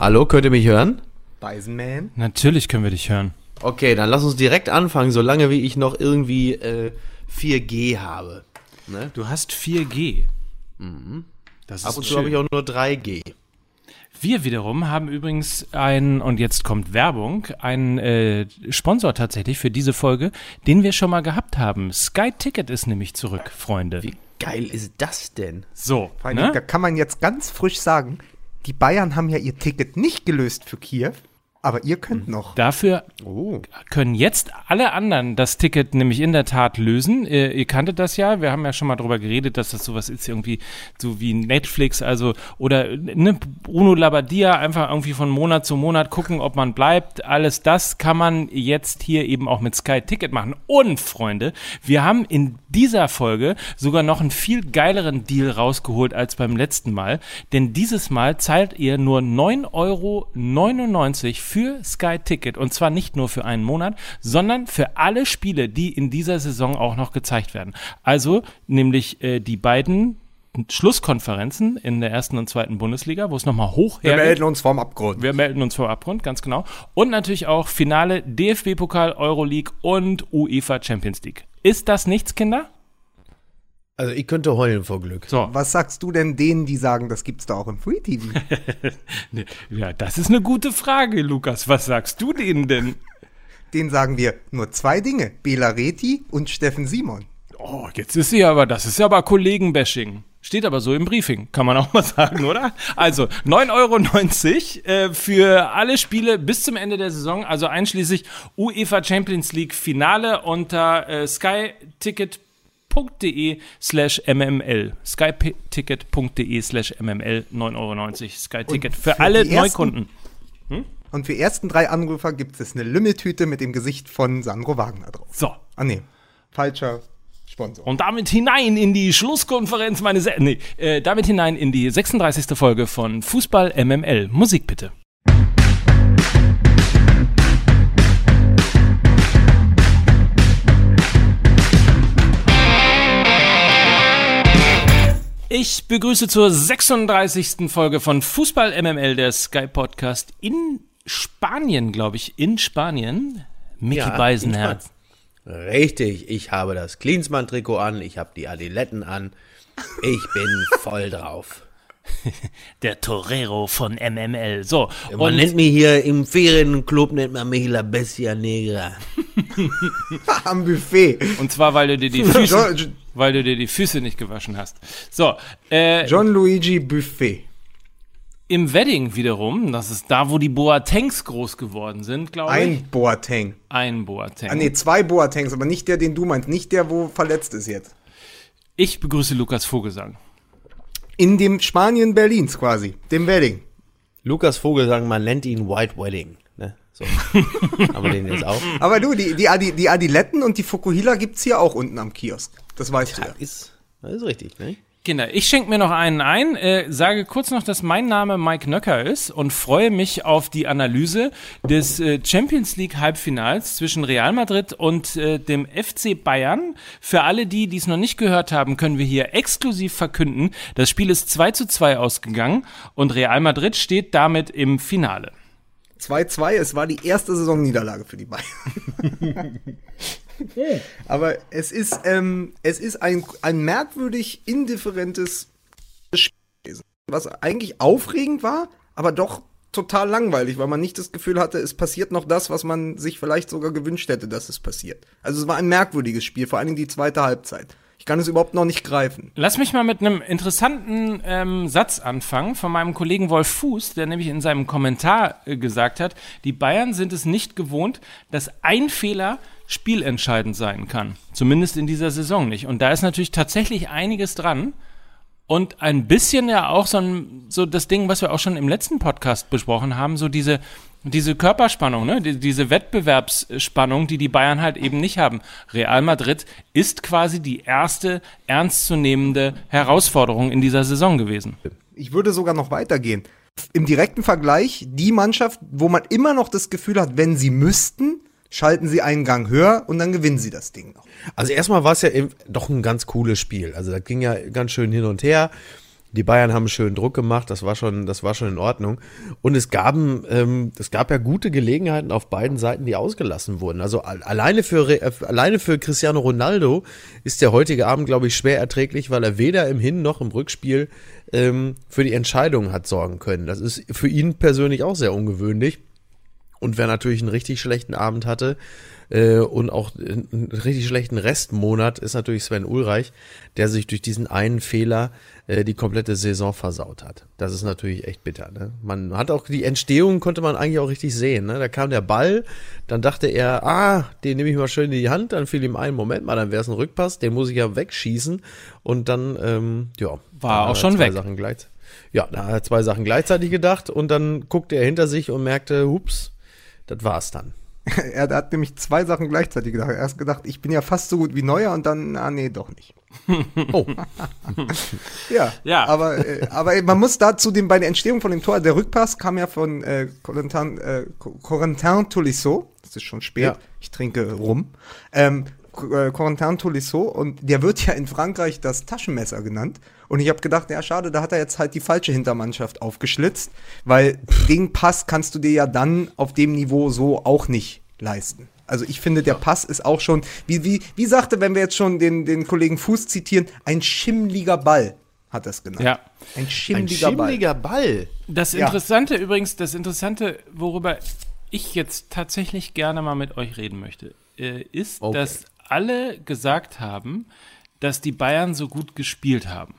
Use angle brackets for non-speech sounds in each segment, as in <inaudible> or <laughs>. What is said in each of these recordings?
Hallo, könnt ihr mich hören? Beisenman. Natürlich können wir dich hören. Okay, dann lass uns direkt anfangen, solange wie ich noch irgendwie äh, 4G habe. Ne? Du hast 4G. Das Ab ist und zu habe ich auch nur 3G. Wir wiederum haben übrigens einen, und jetzt kommt Werbung, einen äh, Sponsor tatsächlich für diese Folge, den wir schon mal gehabt haben. Sky Ticket ist nämlich zurück, Freunde. Wie geil ist das denn? So, allem, Da ne? kann man jetzt ganz frisch sagen, die Bayern haben ja ihr Ticket nicht gelöst für Kiew, aber ihr könnt noch. Dafür Oh. können jetzt alle anderen das Ticket nämlich in der Tat lösen. Ihr, ihr kanntet das ja, wir haben ja schon mal drüber geredet, dass das sowas ist irgendwie so wie Netflix, also oder ne, Bruno Labbadia einfach irgendwie von Monat zu Monat gucken, ob man bleibt. Alles das kann man jetzt hier eben auch mit Sky Ticket machen. Und Freunde, wir haben in dieser Folge sogar noch einen viel geileren Deal rausgeholt als beim letzten Mal, denn dieses Mal zahlt ihr nur 9,99 Euro für Sky Ticket und zwar nicht nur für einen Monat, sondern für alle Spiele, die in dieser Saison auch noch gezeigt werden. Also nämlich äh, die beiden Schlusskonferenzen in der ersten und zweiten Bundesliga, wo es nochmal hoch Wir melden uns vorm Abgrund. Wir melden uns vor Abgrund, ganz genau. Und natürlich auch Finale DFB-Pokal, Euroleague und UEFA Champions League. Ist das nichts, Kinder? Also ich könnte heulen vor Glück. So, Was sagst du denn denen, die sagen, das gibt's da auch im Free TV? <laughs> ja, das ist eine gute Frage, Lukas. Was sagst du denen denn? denen sagen wir nur zwei Dinge: Bela Reti und Steffen Simon. Oh, jetzt ist sie aber, das ist ja aber Kollegenbashing. Steht aber so im Briefing, kann man auch mal sagen, oder? Also 9,90 Euro äh, für alle Spiele bis zum Ende der Saison, also einschließlich UEFA Champions League Finale unter äh, skyticket.de slash mml. skyticket.de slash mml 9,90 Euro Skyticket für, für alle Neukunden. Und für die ersten drei Anrufer gibt es eine Lümmeltüte mit dem Gesicht von Sandro Wagner drauf. So, Ah, nee. Falscher Sponsor. Und damit hinein in die Schlusskonferenz, meine Se nee, äh, damit hinein in die 36. Folge von Fußball MML. Musik bitte. Ich begrüße zur 36. Folge von Fußball MML, der Sky Podcast in Spanien, glaube ich, in Spanien. Mickey Ja, Beisenherz. Richtig, ich habe das Klinsmann-Trikot an, ich habe die Adiletten an. Ich bin <laughs> voll drauf. Der Torero von MML. So, Man nennt mich hier im Ferienclub, nennt man mich La Bestia Negra. <laughs> <laughs> Am Buffet. Und zwar, weil du dir die Füße, weil du dir die Füße nicht gewaschen hast. So, äh, John Luigi Buffet. im Wedding wiederum, das ist da, wo die Boatengs groß geworden sind, glaube ich. Ein Boateng. Ein Boateng. Ah, nee, zwei Boatengs, aber nicht der, den du meinst. Nicht der, wo verletzt ist jetzt. Ich begrüße Lukas Vogelsang. In dem Spanien Berlins quasi. Dem Wedding. Lukas Vogelsang, man nennt ihn White Wedding. Ne? So. Haben wir den jetzt auch? <laughs> Aber du, die, die, Adi, die Adiletten und die Fukuhila gibt's hier auch unten am Kiosk. Das weißt du ja. Ist, das ist richtig, ne? Kinder, ich schenke mir noch einen ein, äh, sage kurz noch, dass mein Name Mike Nöcker ist und freue mich auf die Analyse des äh, Champions League Halbfinals zwischen Real Madrid und äh, dem FC Bayern. Für alle die, die es noch nicht gehört haben, können wir hier exklusiv verkünden, das Spiel ist 2 zu 2 ausgegangen und Real Madrid steht damit im Finale. 2-2, es war die erste Saisonniederlage für die Bayern. Aber es ist, ähm, es ist ein, ein merkwürdig indifferentes Spiel gewesen, was eigentlich aufregend war, aber doch total langweilig, weil man nicht das Gefühl hatte, es passiert noch das, was man sich vielleicht sogar gewünscht hätte, dass es passiert. Also es war ein merkwürdiges Spiel, vor allen Dingen die zweite Halbzeit. Ich kann es überhaupt noch nicht greifen. Lass mich mal mit einem interessanten ähm, Satz anfangen von meinem Kollegen Wolf Fuß, der nämlich in seinem Kommentar äh, gesagt hat, die Bayern sind es nicht gewohnt, dass ein Fehler spielentscheidend sein kann. Zumindest in dieser Saison nicht. Und da ist natürlich tatsächlich einiges dran. Und ein bisschen ja auch so, ein, so das Ding, was wir auch schon im letzten Podcast besprochen haben, so diese, diese Körperspannung, ne? Die, diese Wettbewerbsspannung, die die Bayern halt eben nicht haben. Real Madrid ist quasi die erste ernstzunehmende Herausforderung in dieser Saison gewesen. Ich würde sogar noch weitergehen. Im direkten Vergleich, die Mannschaft, wo man immer noch das Gefühl hat, wenn sie müssten, schalten sie einen Gang höher und dann gewinnen sie das Ding noch. Also erstmal war es ja eben doch ein ganz cooles Spiel. Also das ging ja ganz schön hin und her. Die Bayern haben schön Druck gemacht, das war schon, das war schon in Ordnung. Und es gab, ähm, es gab ja gute Gelegenheiten auf beiden Seiten, die ausgelassen wurden. Also alleine für, äh, alleine für Cristiano Ronaldo ist der heutige Abend, glaube ich, schwer erträglich, weil er weder im Hin- noch im Rückspiel ähm, für die Entscheidung hat sorgen können. Das ist für ihn persönlich auch sehr ungewöhnlich. Und wer natürlich einen richtig schlechten Abend hatte, äh, und auch einen richtig schlechten Restmonat ist natürlich Sven Ulreich, der sich durch diesen einen Fehler äh, die komplette Saison versaut hat. Das ist natürlich echt bitter. Ne? Man hat auch die Entstehung, konnte man eigentlich auch richtig sehen. Ne? Da kam der Ball, dann dachte er, ah, den nehme ich mal schön in die Hand, dann fiel ihm ein, Moment mal, dann wäre es ein Rückpass, den muss ich ja wegschießen und dann, ähm, ja. War auch schon weg. Sachen gleich, ja, da hat er zwei Sachen gleichzeitig gedacht und dann guckte er hinter sich und merkte, hups, das war's dann. <laughs> er hat nämlich zwei Sachen gleichzeitig gedacht. Er hat gedacht, ich bin ja fast so gut wie Neuer und dann, ah nee, doch nicht. <laughs> oh. <laughs> ja, ja, aber, äh, aber man muss dazu den, bei der Entstehung von dem Tor, der Rückpass kam ja von äh, Corentin, äh, Corentin Tolisso. Das ist schon spät. Ja. Ich trinke rum. Ähm, äh, Corentin Tolisso und der wird ja in Frankreich das Taschenmesser genannt. Und ich habe gedacht, ja, schade, da hat er jetzt halt die falsche Hintermannschaft aufgeschlitzt, weil den Pass kannst du dir ja dann auf dem Niveau so auch nicht leisten. Also ich finde, der Pass ist auch schon, wie, wie, wie sagte, wenn wir jetzt schon den, den Kollegen Fuß zitieren, ein schimmliger Ball hat er es genannt. Ja. Ein schimmliger, ein schimmliger Ball. Ball. Das Interessante ja. übrigens, das Interessante, worüber ich jetzt tatsächlich gerne mal mit euch reden möchte, äh, ist, okay. dass alle gesagt haben, dass die Bayern so gut gespielt haben.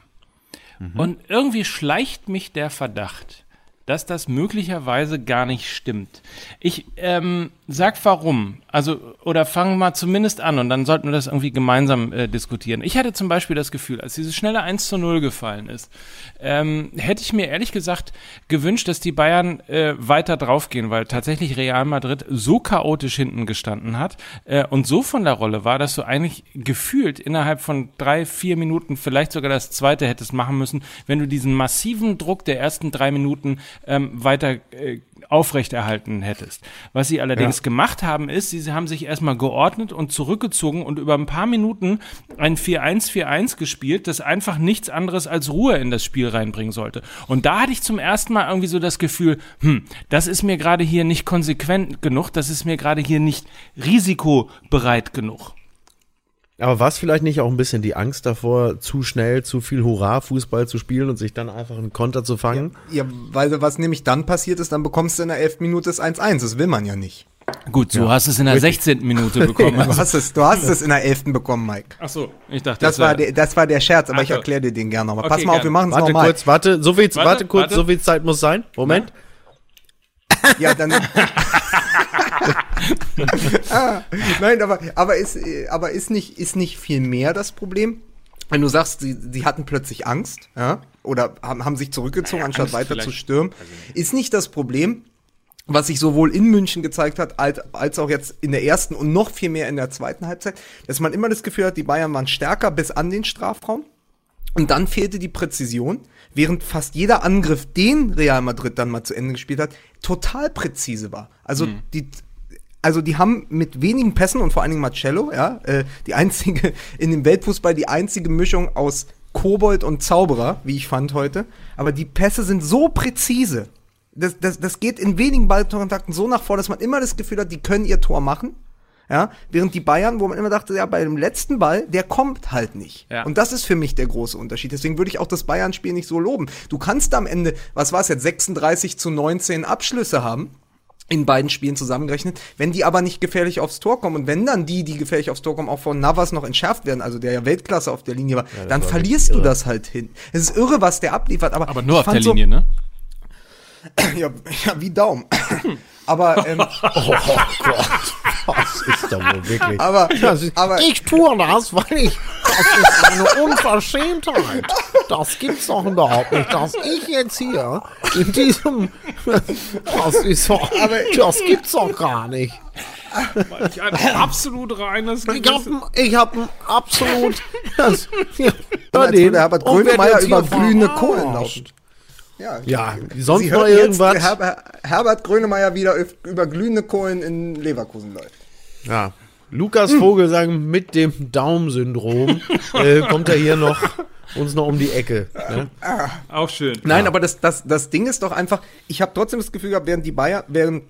Mhm. Und irgendwie schleicht mich der Verdacht, dass das möglicherweise gar nicht stimmt. Ich ähm, sag warum. Also, oder fangen mal zumindest an und dann sollten wir das irgendwie gemeinsam äh, diskutieren. Ich hatte zum Beispiel das Gefühl, als dieses schnelle 1 zu 0 gefallen ist, ähm, hätte ich mir ehrlich gesagt gewünscht, dass die Bayern äh, weiter draufgehen, weil tatsächlich Real Madrid so chaotisch hinten gestanden hat äh, und so von der Rolle war, dass du eigentlich gefühlt innerhalb von drei, vier Minuten vielleicht sogar das zweite hättest machen müssen, wenn du diesen massiven Druck der ersten drei Minuten ähm, weiter äh, aufrechterhalten hättest. Was sie allerdings ja. gemacht haben, ist, sie haben sich erstmal geordnet und zurückgezogen und über ein paar Minuten ein 4-1-4-1 gespielt, das einfach nichts anderes als Ruhe in das Spiel reinbringen sollte. Und da hatte ich zum ersten Mal irgendwie so das Gefühl, hm, das ist mir gerade hier nicht konsequent genug, das ist mir gerade hier nicht risikobereit genug. Aber war es vielleicht nicht auch ein bisschen die Angst davor, zu schnell, zu viel Hurra-Fußball zu spielen und sich dann einfach einen Konter zu fangen? Ja, ja, weil was nämlich dann passiert ist, dann bekommst du in der 11. Minute das 1-1. Das will man ja nicht. Gut, so ja. hast du es in der Richtig. 16. Minute <laughs> bekommen. du, hast es, du hast es in der 11. bekommen, Mike. Ach so, ich dachte, das, das war der, das war der Scherz, aber Ach, ich erkläre dir den gerne nochmal. Okay, Pass mal auf, wir machen es nochmal. Warte kurz, warte, so viel, warte, warte kurz, warte. so viel Zeit muss sein. Moment. Ja, dann. <laughs> ah, nein, aber, aber, ist, aber ist, nicht, ist nicht viel mehr das Problem? Wenn du sagst, sie, sie hatten plötzlich Angst, ja, oder haben, haben sich zurückgezogen, naja, anstatt Angst weiter zu stürmen, also ist nicht das Problem, was sich sowohl in München gezeigt hat, als, als auch jetzt in der ersten und noch viel mehr in der zweiten Halbzeit, dass man immer das Gefühl hat, die Bayern waren stärker bis an den Strafraum. Und dann fehlte die Präzision, während fast jeder Angriff, den Real Madrid dann mal zu Ende gespielt hat, total präzise war. Also mhm. die also die haben mit wenigen Pässen und vor allen Dingen Marcello, ja, äh, die einzige in dem Weltfußball die einzige Mischung aus Kobold und Zauberer, wie ich fand heute. Aber die Pässe sind so präzise. Das, das, das geht in wenigen Ballkontakten so nach vor, dass man immer das Gefühl hat, die können ihr Tor machen. Ja, während die Bayern, wo man immer dachte, ja, bei dem letzten Ball, der kommt halt nicht. Ja. Und das ist für mich der große Unterschied. Deswegen würde ich auch das Bayern-Spiel nicht so loben. Du kannst am Ende, was war es jetzt, 36 zu 19 Abschlüsse haben in beiden Spielen zusammengerechnet. Wenn die aber nicht gefährlich aufs Tor kommen und wenn dann die, die gefährlich aufs Tor kommen, auch von Navas noch entschärft werden, also der ja Weltklasse auf der Linie war, ja, dann war verlierst du das halt hin. Es ist irre, was der abliefert, aber aber nur auf der Linie, so, ne? <clears throat> ja, <clears throat> ja, wie Daumen. <clears throat> aber ähm, <laughs> oh, oh Gott. Das ist doch wohl wirklich. Aber, aber ich tue das, weil ich. Das ist eine Unverschämtheit. Das gibt's doch überhaupt nicht, dass ich jetzt hier in diesem. Das ist doch. Aber, das gibt's doch gar nicht. Ich ein absolut reines Ich hab, ich hab ein absolut. <laughs> Das, ja, als würde Herbert Grönemeyer über glühende Kohlen laufen. Ja, ja sonst noch irgendwas. Her Herbert Grönemeyer wieder über glühende Kohlen in Leverkusen läuft. Ja, Lukas Vogelsang mit dem Daumen-Syndrom <laughs> äh, kommt er hier noch uns noch um die Ecke. Ne? Auch schön. Nein, aber das, das, das Ding ist doch einfach, ich habe trotzdem das Gefühl gehabt, während die Bayern, während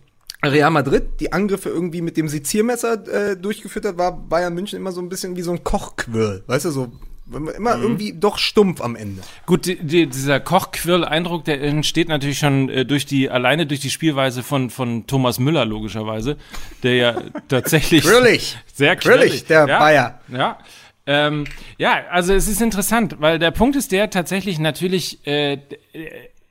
Real Madrid die Angriffe irgendwie mit dem Seziermesser äh, durchgeführt hat, war Bayern München immer so ein bisschen wie so ein Kochquirl. Weißt du, so immer Mhm. irgendwie doch stumpf am Ende. Gut, die, die, dieser Kochquirl-Eindruck, der entsteht natürlich schon äh, durch die, alleine durch die Spielweise von, von Thomas Müller, logischerweise, der ja <laughs> tatsächlich Quirlig. sehr Quirlig, der ja, Bayer. Ja. Ähm, ja, also es ist interessant, weil der Punkt ist der tatsächlich natürlich, äh, äh,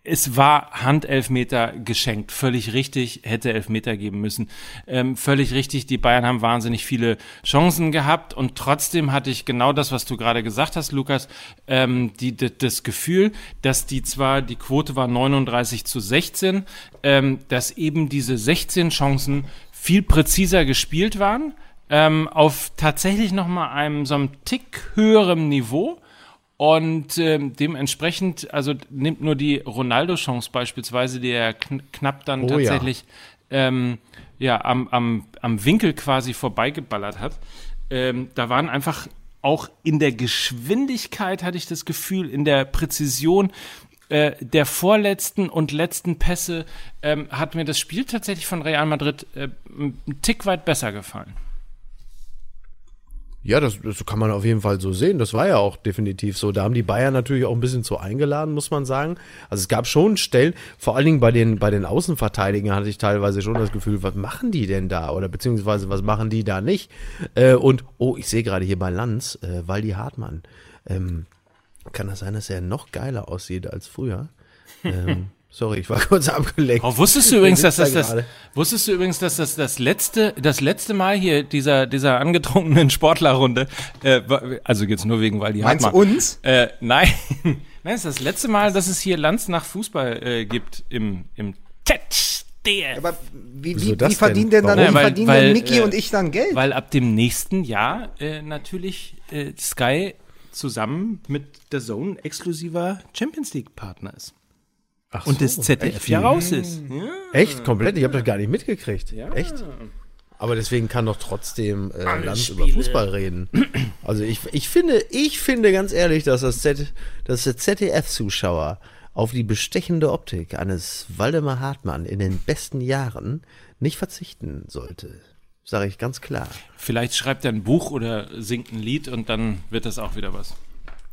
es war Handelfmeter geschenkt, völlig richtig, hätte Elfmeter geben müssen. Ähm, völlig richtig, die Bayern haben wahnsinnig viele Chancen gehabt. Und trotzdem hatte ich genau das, was du gerade gesagt hast, Lukas, ähm, die, d- das Gefühl, dass die zwar, die Quote war 39 zu 16, ähm, dass eben diese 16 Chancen viel präziser gespielt waren, ähm, auf tatsächlich noch mal einem so einem Tick höherem Niveau und ähm, dementsprechend, also nimmt nur die Ronaldo-Chance beispielsweise, die er kn knapp dann Oh ja. tatsächlich ähm, ja, am, am, am Winkel quasi vorbeigeballert hat. Ähm, da waren einfach auch in der Geschwindigkeit, hatte ich das Gefühl, in der Präzision äh, der vorletzten und letzten Pässe ähm, hat mir das Spiel tatsächlich von Real Madrid äh, einen Tick weit besser gefallen. Ja, das, das kann man auf jeden Fall so sehen. Das war ja auch definitiv so. Da haben die Bayern natürlich auch ein bisschen zu eingeladen, muss man sagen. Also es gab schon Stellen, vor allen Dingen bei den, bei den Außenverteidigern hatte ich teilweise schon das Gefühl, was machen die denn da? Oder beziehungsweise was machen die da nicht? Äh, und, oh, ich sehe gerade hier bei Lanz, äh, Waldi Hartmann. Ähm, kann das sein, dass er noch geiler aussieht als früher? ähm, <laughs> sorry, ich war <laughs> kurz abgelenkt. Oh, wusstest du übrigens, dass das, das wusstest du übrigens, dass das das letzte das letzte Mal hier dieser dieser angetrunkenen <laughs> Sportlerrunde, äh, also jetzt nur wegen weil die Meinst du Hartmann. uns? Äh, nein, <laughs> nein, es ist das letzte Mal, dass es hier Lanz nach Fußball äh, gibt im im ZDF. Aber wie, wie, wie verdienen denn denn? dann, Weil- verdienen weil, denn Niki äh, und ich dann Geld? Weil ab dem nächsten Jahr äh, natürlich äh, Sky zusammen mit der Zone exklusiver Champions League Partner ist. Ach Und so, das ZDF ja raus ist. Ja. Echt? Komplett? Ich habe das gar nicht mitgekriegt. Echt? Aber deswegen kann doch trotzdem äh, über Spiele. Fußball reden. <clears throat> Also ich, ich finde, ich finde ganz ehrlich, dass das Z, dass der ZDF-Zuschauer auf die bestechende Optik eines Waldemar Hartmann in den besten Jahren nicht verzichten sollte. Sage ich ganz klar. Vielleicht schreibt er ein Buch oder singt ein Lied und dann wird das auch wieder was.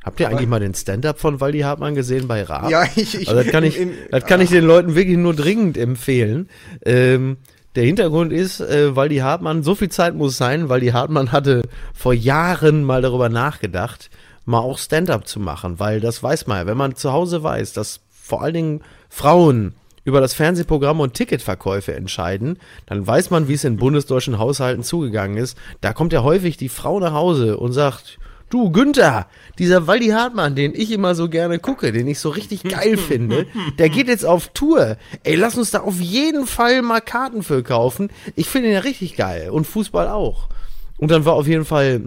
Habt ihr eigentlich mal den Stand-up von Waldi Hartmann gesehen bei Raab? Ja, ich- <laughs> ich- also das kann ich, im- das kann ich den Leuten wirklich nur dringend empfehlen. Ähm, der Hintergrund ist, äh, Waldi Hartmann, so viel Zeit muss sein, Waldi Hartmann hatte vor Jahren mal darüber nachgedacht, mal auch Stand-up zu machen, weil das weiß man ja, wenn man zu Hause weiß, dass vor allen Dingen Frauen über das Fernsehprogramm und Ticketverkäufe entscheiden, dann weiß man, wie es in bundesdeutschen Haushalten zugegangen ist. Da kommt ja häufig die Frau nach Hause und sagt, du Günther, dieser Waldi Hartmann, den ich immer so gerne gucke, den ich so richtig geil <laughs> finde, der geht jetzt auf Tour. Ey, lass uns da auf jeden Fall mal Karten für kaufen. Ich finde ihn ja richtig geil und Fußball auch. Und dann war auf jeden Fall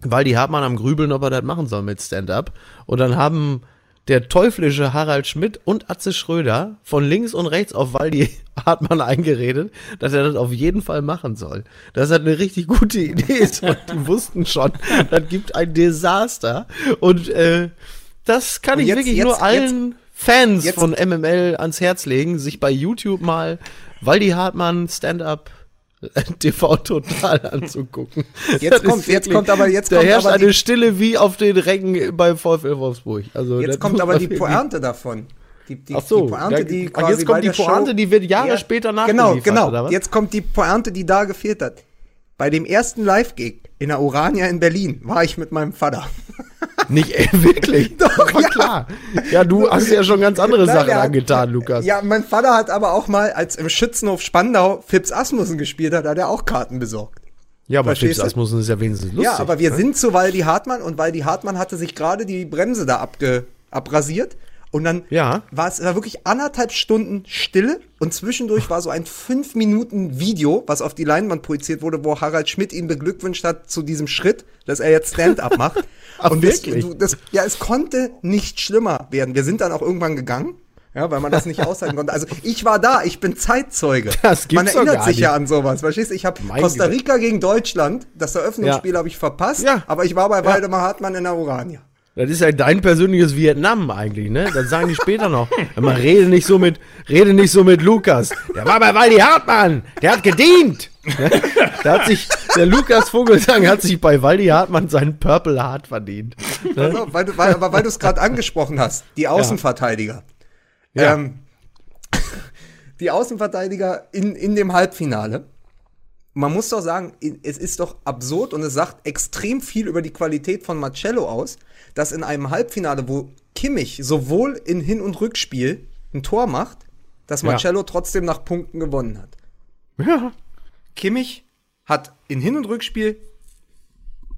Waldi Hartmann am Grübeln, ob er das machen soll mit Stand-up. Und dann haben der teuflische Harald Schmidt und Atze Schröder von links und rechts auf Waldi <laughs> Hartmann eingeredet, dass er das auf jeden Fall machen soll. Das hat eine richtig gute Idee <laughs> ist und die wussten schon, das gibt ein Desaster. Und äh, das kann Und ich jetzt- wirklich jetzt- nur allen Fans jetzt- von MML ans Herz legen, sich bei YouTube mal Waldi Hartmann Stand-up <laughs> TV total <laughs> anzugucken. Jetzt Das kommt- jetzt kommt aber- jetzt da kommt herrscht aber die- eine Stille wie auf den Rängen bei VfL Wolfsburg. Also Jetzt kommt aber die Pointe davon. Die, die, Ach so, die Pointe, da- die ach, quasi jetzt kommt die der Show- Pointe, die wird Jahre später Genau, nachgeliefert, genau. was? Jetzt kommt die Pointe, die da gefehlt hat. Bei dem ersten Live-Gig in der Urania in Berlin war ich mit meinem Vater. <laughs> Nicht äh, <laughs> wirklich. Doch, ja. klar. Ja, du hast ja schon ganz andere Nein, Sachen hat- angetan, Lukas. Ja, mein Vater hat aber auch mal, als im Schützenhof Spandau Fips Asmussen gespielt hat, hat er auch Karten besorgt. Ja, aber Verstehst Fips? Asmussen ist ja wenigstens lustig. ja, aber wir ne? sind zu Waldi Hartmann und Waldi Hartmann hatte sich gerade die Bremse da abge, abrasiert. Und dann Ja. war es war wirklich anderthalb Stunden Stille und zwischendurch war so ein fünf Minuten Video, was auf die Leinwand projiziert wurde, wo Harald Schmidt ihn beglückwünscht hat zu diesem Schritt, dass er jetzt Stand-up macht. <laughs> Ach, und das, du, das, ja, es konnte nicht schlimmer werden. Wir sind dann auch irgendwann gegangen, Ja, weil man das nicht aushalten konnte. Also ich war da, ich bin Zeitzeuge. <laughs> Das gibt's man erinnert sich nicht. ja an sowas. Verstehst du? Ich habe Costa Gott. Rica gegen Deutschland, das Eröffnungsspiel Ja. habe ich verpasst, Ja. aber ich war bei Waldemar Hartmann in der Urania. Das ist ja dein persönliches Vietnam eigentlich, ne? Das sagen die später noch. <laughs> Immer rede nicht so mit, rede nicht so mit Lukas. Der war bei Waldi Hartmann. Der hat gedient. Ne? <laughs> Der hat sich, der Lukas Vogelsang hat sich bei Waldi Hartmann seinen Purple Heart verdient. <laughs> Pass auf, weil du, weil, aber weil du es gerade angesprochen hast, die Außenverteidiger. Ja. Ähm, die Außenverteidiger in, in dem Halbfinale. Man muss doch sagen, es ist doch absurd und es sagt extrem viel über die Qualität von Marcello aus, dass in einem Halbfinale, wo Kimmich sowohl in Hin- und Rückspiel ein Tor macht, dass Ja. Marcello trotzdem nach Punkten gewonnen hat. Ja. Kimmich hat in Hin- und Rückspiel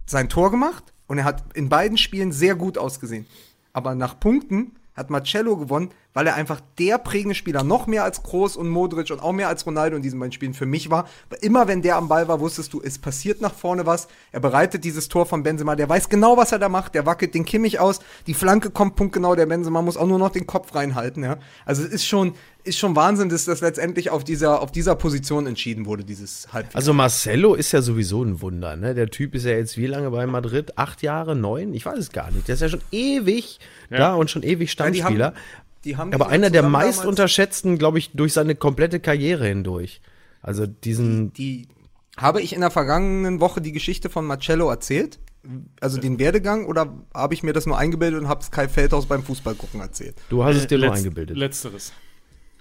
sein Tor gemacht und er hat in beiden Spielen sehr gut ausgesehen. Aber nach Punkten hat Marcello gewonnen, weil er einfach der prägende Spieler noch mehr als Kroos und Modric und auch mehr als Ronaldo in diesen beiden Spielen für mich war. Weil Immer wenn der am Ball war, wusstest du, es passiert nach vorne was. Er bereitet dieses Tor von Benzema, der weiß genau, was er da macht. Der wackelt den Kimmich aus, die Flanke kommt punktgenau, der Benzema muss auch nur noch den Kopf reinhalten. Ja? Also es ist schon, ist schon Wahnsinn, dass das letztendlich auf dieser, auf dieser Position entschieden wurde, dieses Halbfinale. Also Marcelo ist ja sowieso ein Wunder, ne? Der Typ ist ja jetzt wie lange bei Madrid? Acht Jahre, neun? Ich weiß es gar nicht. Der ist ja schon ewig da und schon ewig Ja, Stammspieler. Die haben Aber einer der meist damals- unterschätzten, glaube ich, durch seine komplette Karriere hindurch. Also diesen, die habe ich in der vergangenen Woche die Geschichte von Marcello erzählt? Also den Werdegang oder habe ich mir das nur eingebildet und habe es Kai Feldhaus beim Fußballgucken erzählt? du hast es dir nur Letz- eingebildet. Letzteres.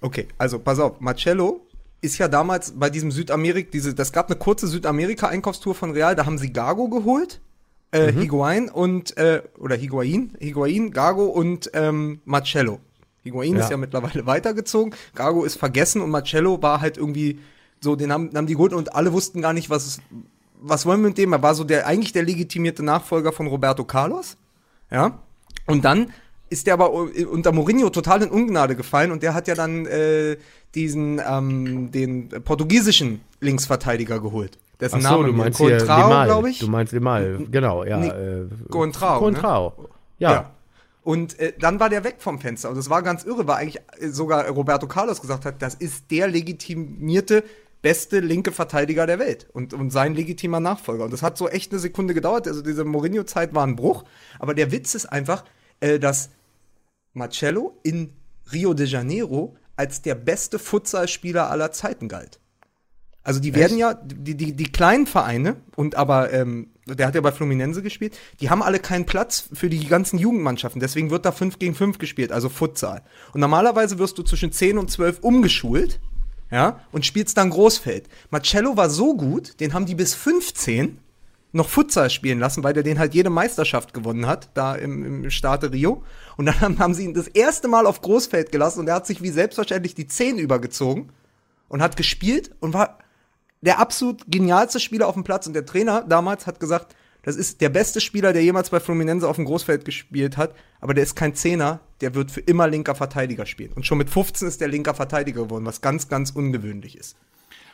Okay, also pass auf, Marcello ist ja damals bei diesem Südamerik, diese, das gab eine kurze Südamerika-Einkaufstour von Real, da haben sie Gago geholt, äh, Mhm. Higuain und, äh, oder Higuain, Higuain, Gago und ähm, Marcello. Higuain Ja. ist ja mittlerweile <laughs> weitergezogen, Gago ist vergessen und Marcello war halt irgendwie so, den haben, haben die geholt und alle wussten gar nicht, was, was wollen wir mit dem? Er war so der, eigentlich der legitimierte Nachfolger von Roberto Carlos, ja, und dann ist der aber unter Mourinho total in Ungnade gefallen und der hat ja dann äh, diesen ähm, den portugiesischen Linksverteidiger geholt. Dessen Ach so, Name du meinst Contrao, glaube ich. Du meinst Limal, genau, ja. Nee, äh, Contrao, ne? Contrao. Ja. Und äh, dann war der weg vom Fenster. Und das war ganz irre, weil eigentlich äh, sogar Roberto Carlos gesagt hat, das ist der legitimierte beste linke Verteidiger der Welt und, und sein legitimer Nachfolger. Und das hat so echt eine Sekunde gedauert. Also diese Mourinho-Zeit war ein Bruch. Aber der Witz ist einfach, äh, dass Marcello in Rio de Janeiro als der beste Futsalspieler aller Zeiten galt. Also die werden ja, die, die, die kleinen Vereine, und aber, ähm, der hat ja bei Fluminense gespielt, die haben alle keinen Platz für die ganzen Jugendmannschaften. Deswegen wird da 5 gegen 5 gespielt, also Futsal. Und normalerweise wirst du zwischen 10 und 12 umgeschult, ja, und spielst dann Großfeld. Marcello war so gut, den haben die bis 15 noch Futsal spielen lassen, weil der den halt jede Meisterschaft gewonnen hat, da im, im Staate Rio. Und dann haben, haben sie ihn das erste Mal auf Großfeld gelassen und er hat sich wie selbstverständlich die Zehen übergezogen und hat gespielt und war der absolut genialste Spieler auf dem Platz. Und der Trainer damals hat gesagt, das ist der beste Spieler, der jemals bei Fluminense auf dem Großfeld gespielt hat, aber der ist kein Zehner, der wird für immer linker Verteidiger spielen. Und schon mit 15 ist der linker Verteidiger geworden, was ganz, ganz ungewöhnlich ist.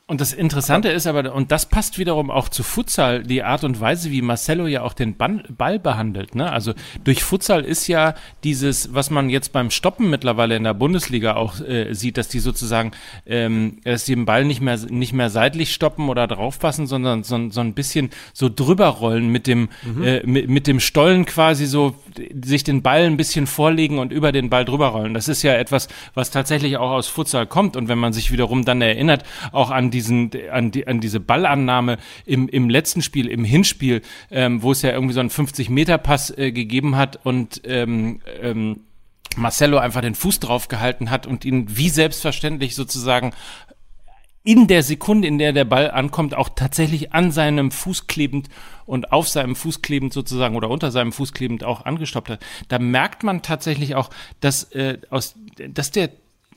Und das Interessante ist aber, und das passt wiederum auch zu Futsal, die Art und Weise, wie Marcelo ja auch den Ball behandelt. Ne? Also durch Futsal ist ja dieses, was man jetzt beim Stoppen mittlerweile in der Bundesliga auch äh, sieht, dass die sozusagen, ähm, dass die den Ball nicht mehr, nicht mehr seitlich stoppen oder draufpassen, sondern so, so ein bisschen so drüber rollen mit dem, äh, mit, mit dem Stollen quasi so sich den Ball ein bisschen vorlegen und über den Ball drüber rollen. Das ist ja etwas, was tatsächlich auch aus Futsal kommt. Und wenn man sich wiederum dann erinnert, auch an diesen, an, die, an diese Ballannahme im, im letzten Spiel, im Hinspiel, ähm, wo es ja irgendwie so einen 50-Meter-Pass äh, gegeben hat und ähm, ähm, Marcelo einfach den Fuß drauf gehalten hat und ihn wie selbstverständlich sozusagen in der Sekunde, in der der Ball ankommt, auch tatsächlich an seinem Fuß klebend und auf seinem Fuß klebend sozusagen oder unter seinem Fuß klebend auch angestoppt hat. Da merkt man tatsächlich auch, dass, äh, aus, dass der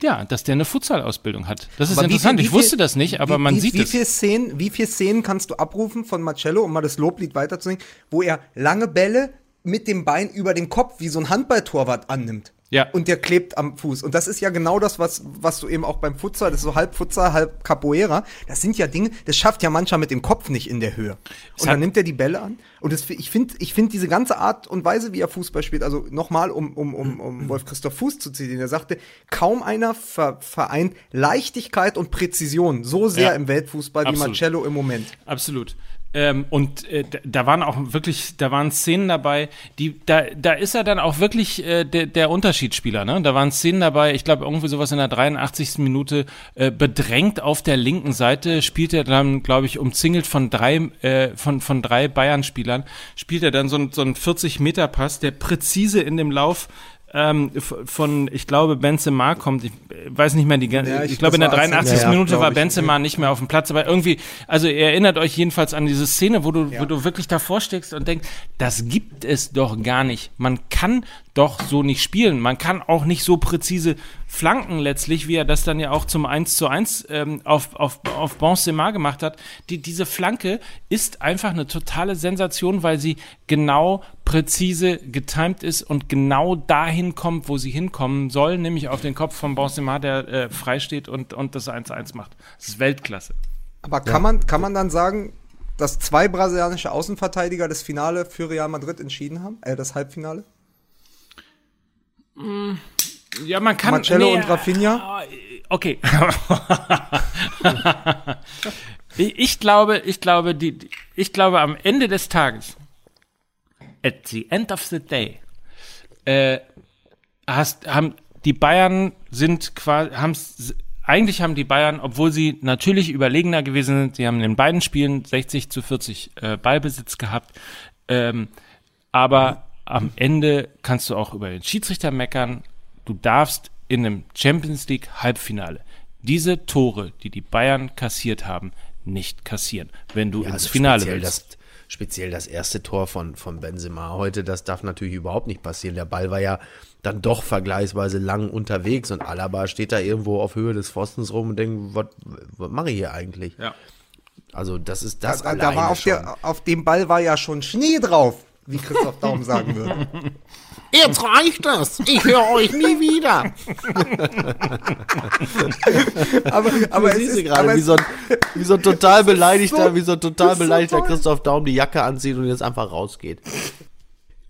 ja, dass der eine Futsal-Ausbildung hat. Das ist Aber interessant. viel- ich wusste viel- das nicht, aber wie, man wie, sieht wie es. Viel Szenen, wie viele Szenen kannst du abrufen von Marcello, um mal das Loblied weiterzusingen, wo er lange Bälle mit dem Bein über den Kopf wie so ein Handballtorwart annimmt? Ja. Und der klebt am Fuß. Und das ist ja genau das, was, was du eben auch beim Futsal, das ist so halb Futsal, halb Capoeira. Das sind ja Dinge, das schafft ja mancher mit dem Kopf nicht in der Höhe. Und dann nimmt er die Bälle an. Und das, ich finde, ich finde diese ganze Art und Weise, wie er Fußball spielt, also nochmal, um, um, um, um Wolf Christoph Fuß zu zitieren, er sagte, kaum einer vereint Leichtigkeit und Präzision so sehr ja. im Weltfußball Absolut. wie Marcello im Moment. Absolut. Ähm, und äh, da waren auch wirklich, da waren Szenen dabei, die, da, da ist er dann auch wirklich äh, der, der Unterschiedsspieler, ne? Da waren Szenen dabei, ich glaube irgendwie sowas in der 83. Minute, äh, bedrängt auf der linken Seite, spielt er dann, glaube ich, umzingelt von drei, äh, von, von drei Bayern-Spielern, spielt er dann so, so einen 40-Meter-Pass, der präzise in dem Lauf ähm, von, ich glaube, Benzema kommt, ich weiß nicht mehr die ganze, ja, ich, ich glaube in der 83. Ja, Minute war Benzema nicht mehr auf dem Platz, aber irgendwie, also ihr erinnert euch jedenfalls an diese Szene, wo du, ja. wo du wirklich davor steckst und denkst, das gibt es doch gar nicht. Man kann doch so nicht spielen. Man kann auch nicht so präzise flanken letztlich, wie er das dann ja auch zum 1 zu 1 ähm, auf, auf, auf Benzema gemacht hat. Die, diese Flanke ist einfach eine totale Sensation, weil sie genau präzise getimt ist und genau dahin kommt, wo sie hinkommen soll, nämlich auf den Kopf von Benzema, der äh, frei steht und, und das 1-1 macht. Das ist Weltklasse. Aber kann, ja. man, kann man dann sagen, dass zwei brasilianische Außenverteidiger das Finale für Real Madrid entschieden haben? Äh, das Halbfinale? Mm, ja, man kann. Marcello nee, und Rafinha? Okay. <laughs> ich glaube, ich glaube, die, ich glaube, am Ende des Tages, at the end of the day, äh, hast, haben die Bayern sind quasi, haben eigentlich haben die Bayern, obwohl sie natürlich überlegener gewesen sind, sie haben in beiden Spielen 60 zu 40 äh, Ballbesitz gehabt, ähm, aber am Ende kannst du auch über den Schiedsrichter meckern. Du darfst in einem Champions League Halbfinale diese Tore, die die Bayern kassiert haben, nicht kassieren, wenn du ja, ins also Finale willst. Das, speziell das erste Tor von, von Benzema heute, das darf natürlich überhaupt nicht passieren. Der Ball war ja dann doch vergleichsweise lang unterwegs und Alaba steht da irgendwo auf Höhe des Pfostens rum und denkt, was mache ich hier eigentlich? Ja. Also das ist das da, da war auf, der, auf dem Ball war ja schon Schnee drauf wie Christoph Daum sagen würde. <laughs> Jetzt reicht es. Ich höre euch nie wieder. aber aber du siehst gerade, wie, so ein, wie so ein total <laughs> beleidigter, so, wie so ein total beleidigter so Christoph Daum die Jacke anzieht und jetzt einfach rausgeht.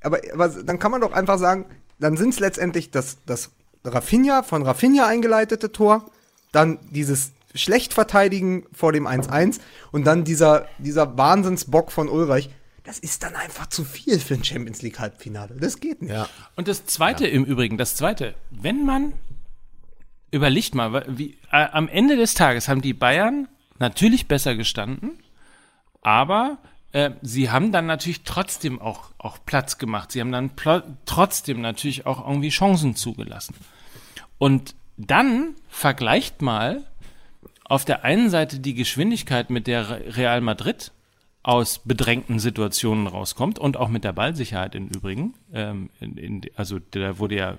Aber, aber dann kann man doch einfach sagen, dann sind es letztendlich das, das Rafinha, von Rafinha eingeleitete Tor, dann dieses schlecht verteidigen vor dem 1-1 und dann dieser, dieser Wahnsinnsbock von Ulreich das ist dann einfach zu viel für ein Champions League Halbfinale. Das geht nicht. Ja. Und das zweite ja. im Übrigen, das zweite, wenn man überlegt mal, wie äh, am Ende des Tages haben die Bayern natürlich besser gestanden, aber äh, sie haben dann natürlich trotzdem auch, auch Platz gemacht. Sie haben dann trotzdem natürlich auch irgendwie Chancen zugelassen. Und dann vergleicht mal auf der einen Seite die Geschwindigkeit mit der Real Madrid aus bedrängten Situationen rauskommt und auch mit der Ballsicherheit im Übrigen. Ähm, in, in, also da wurde ja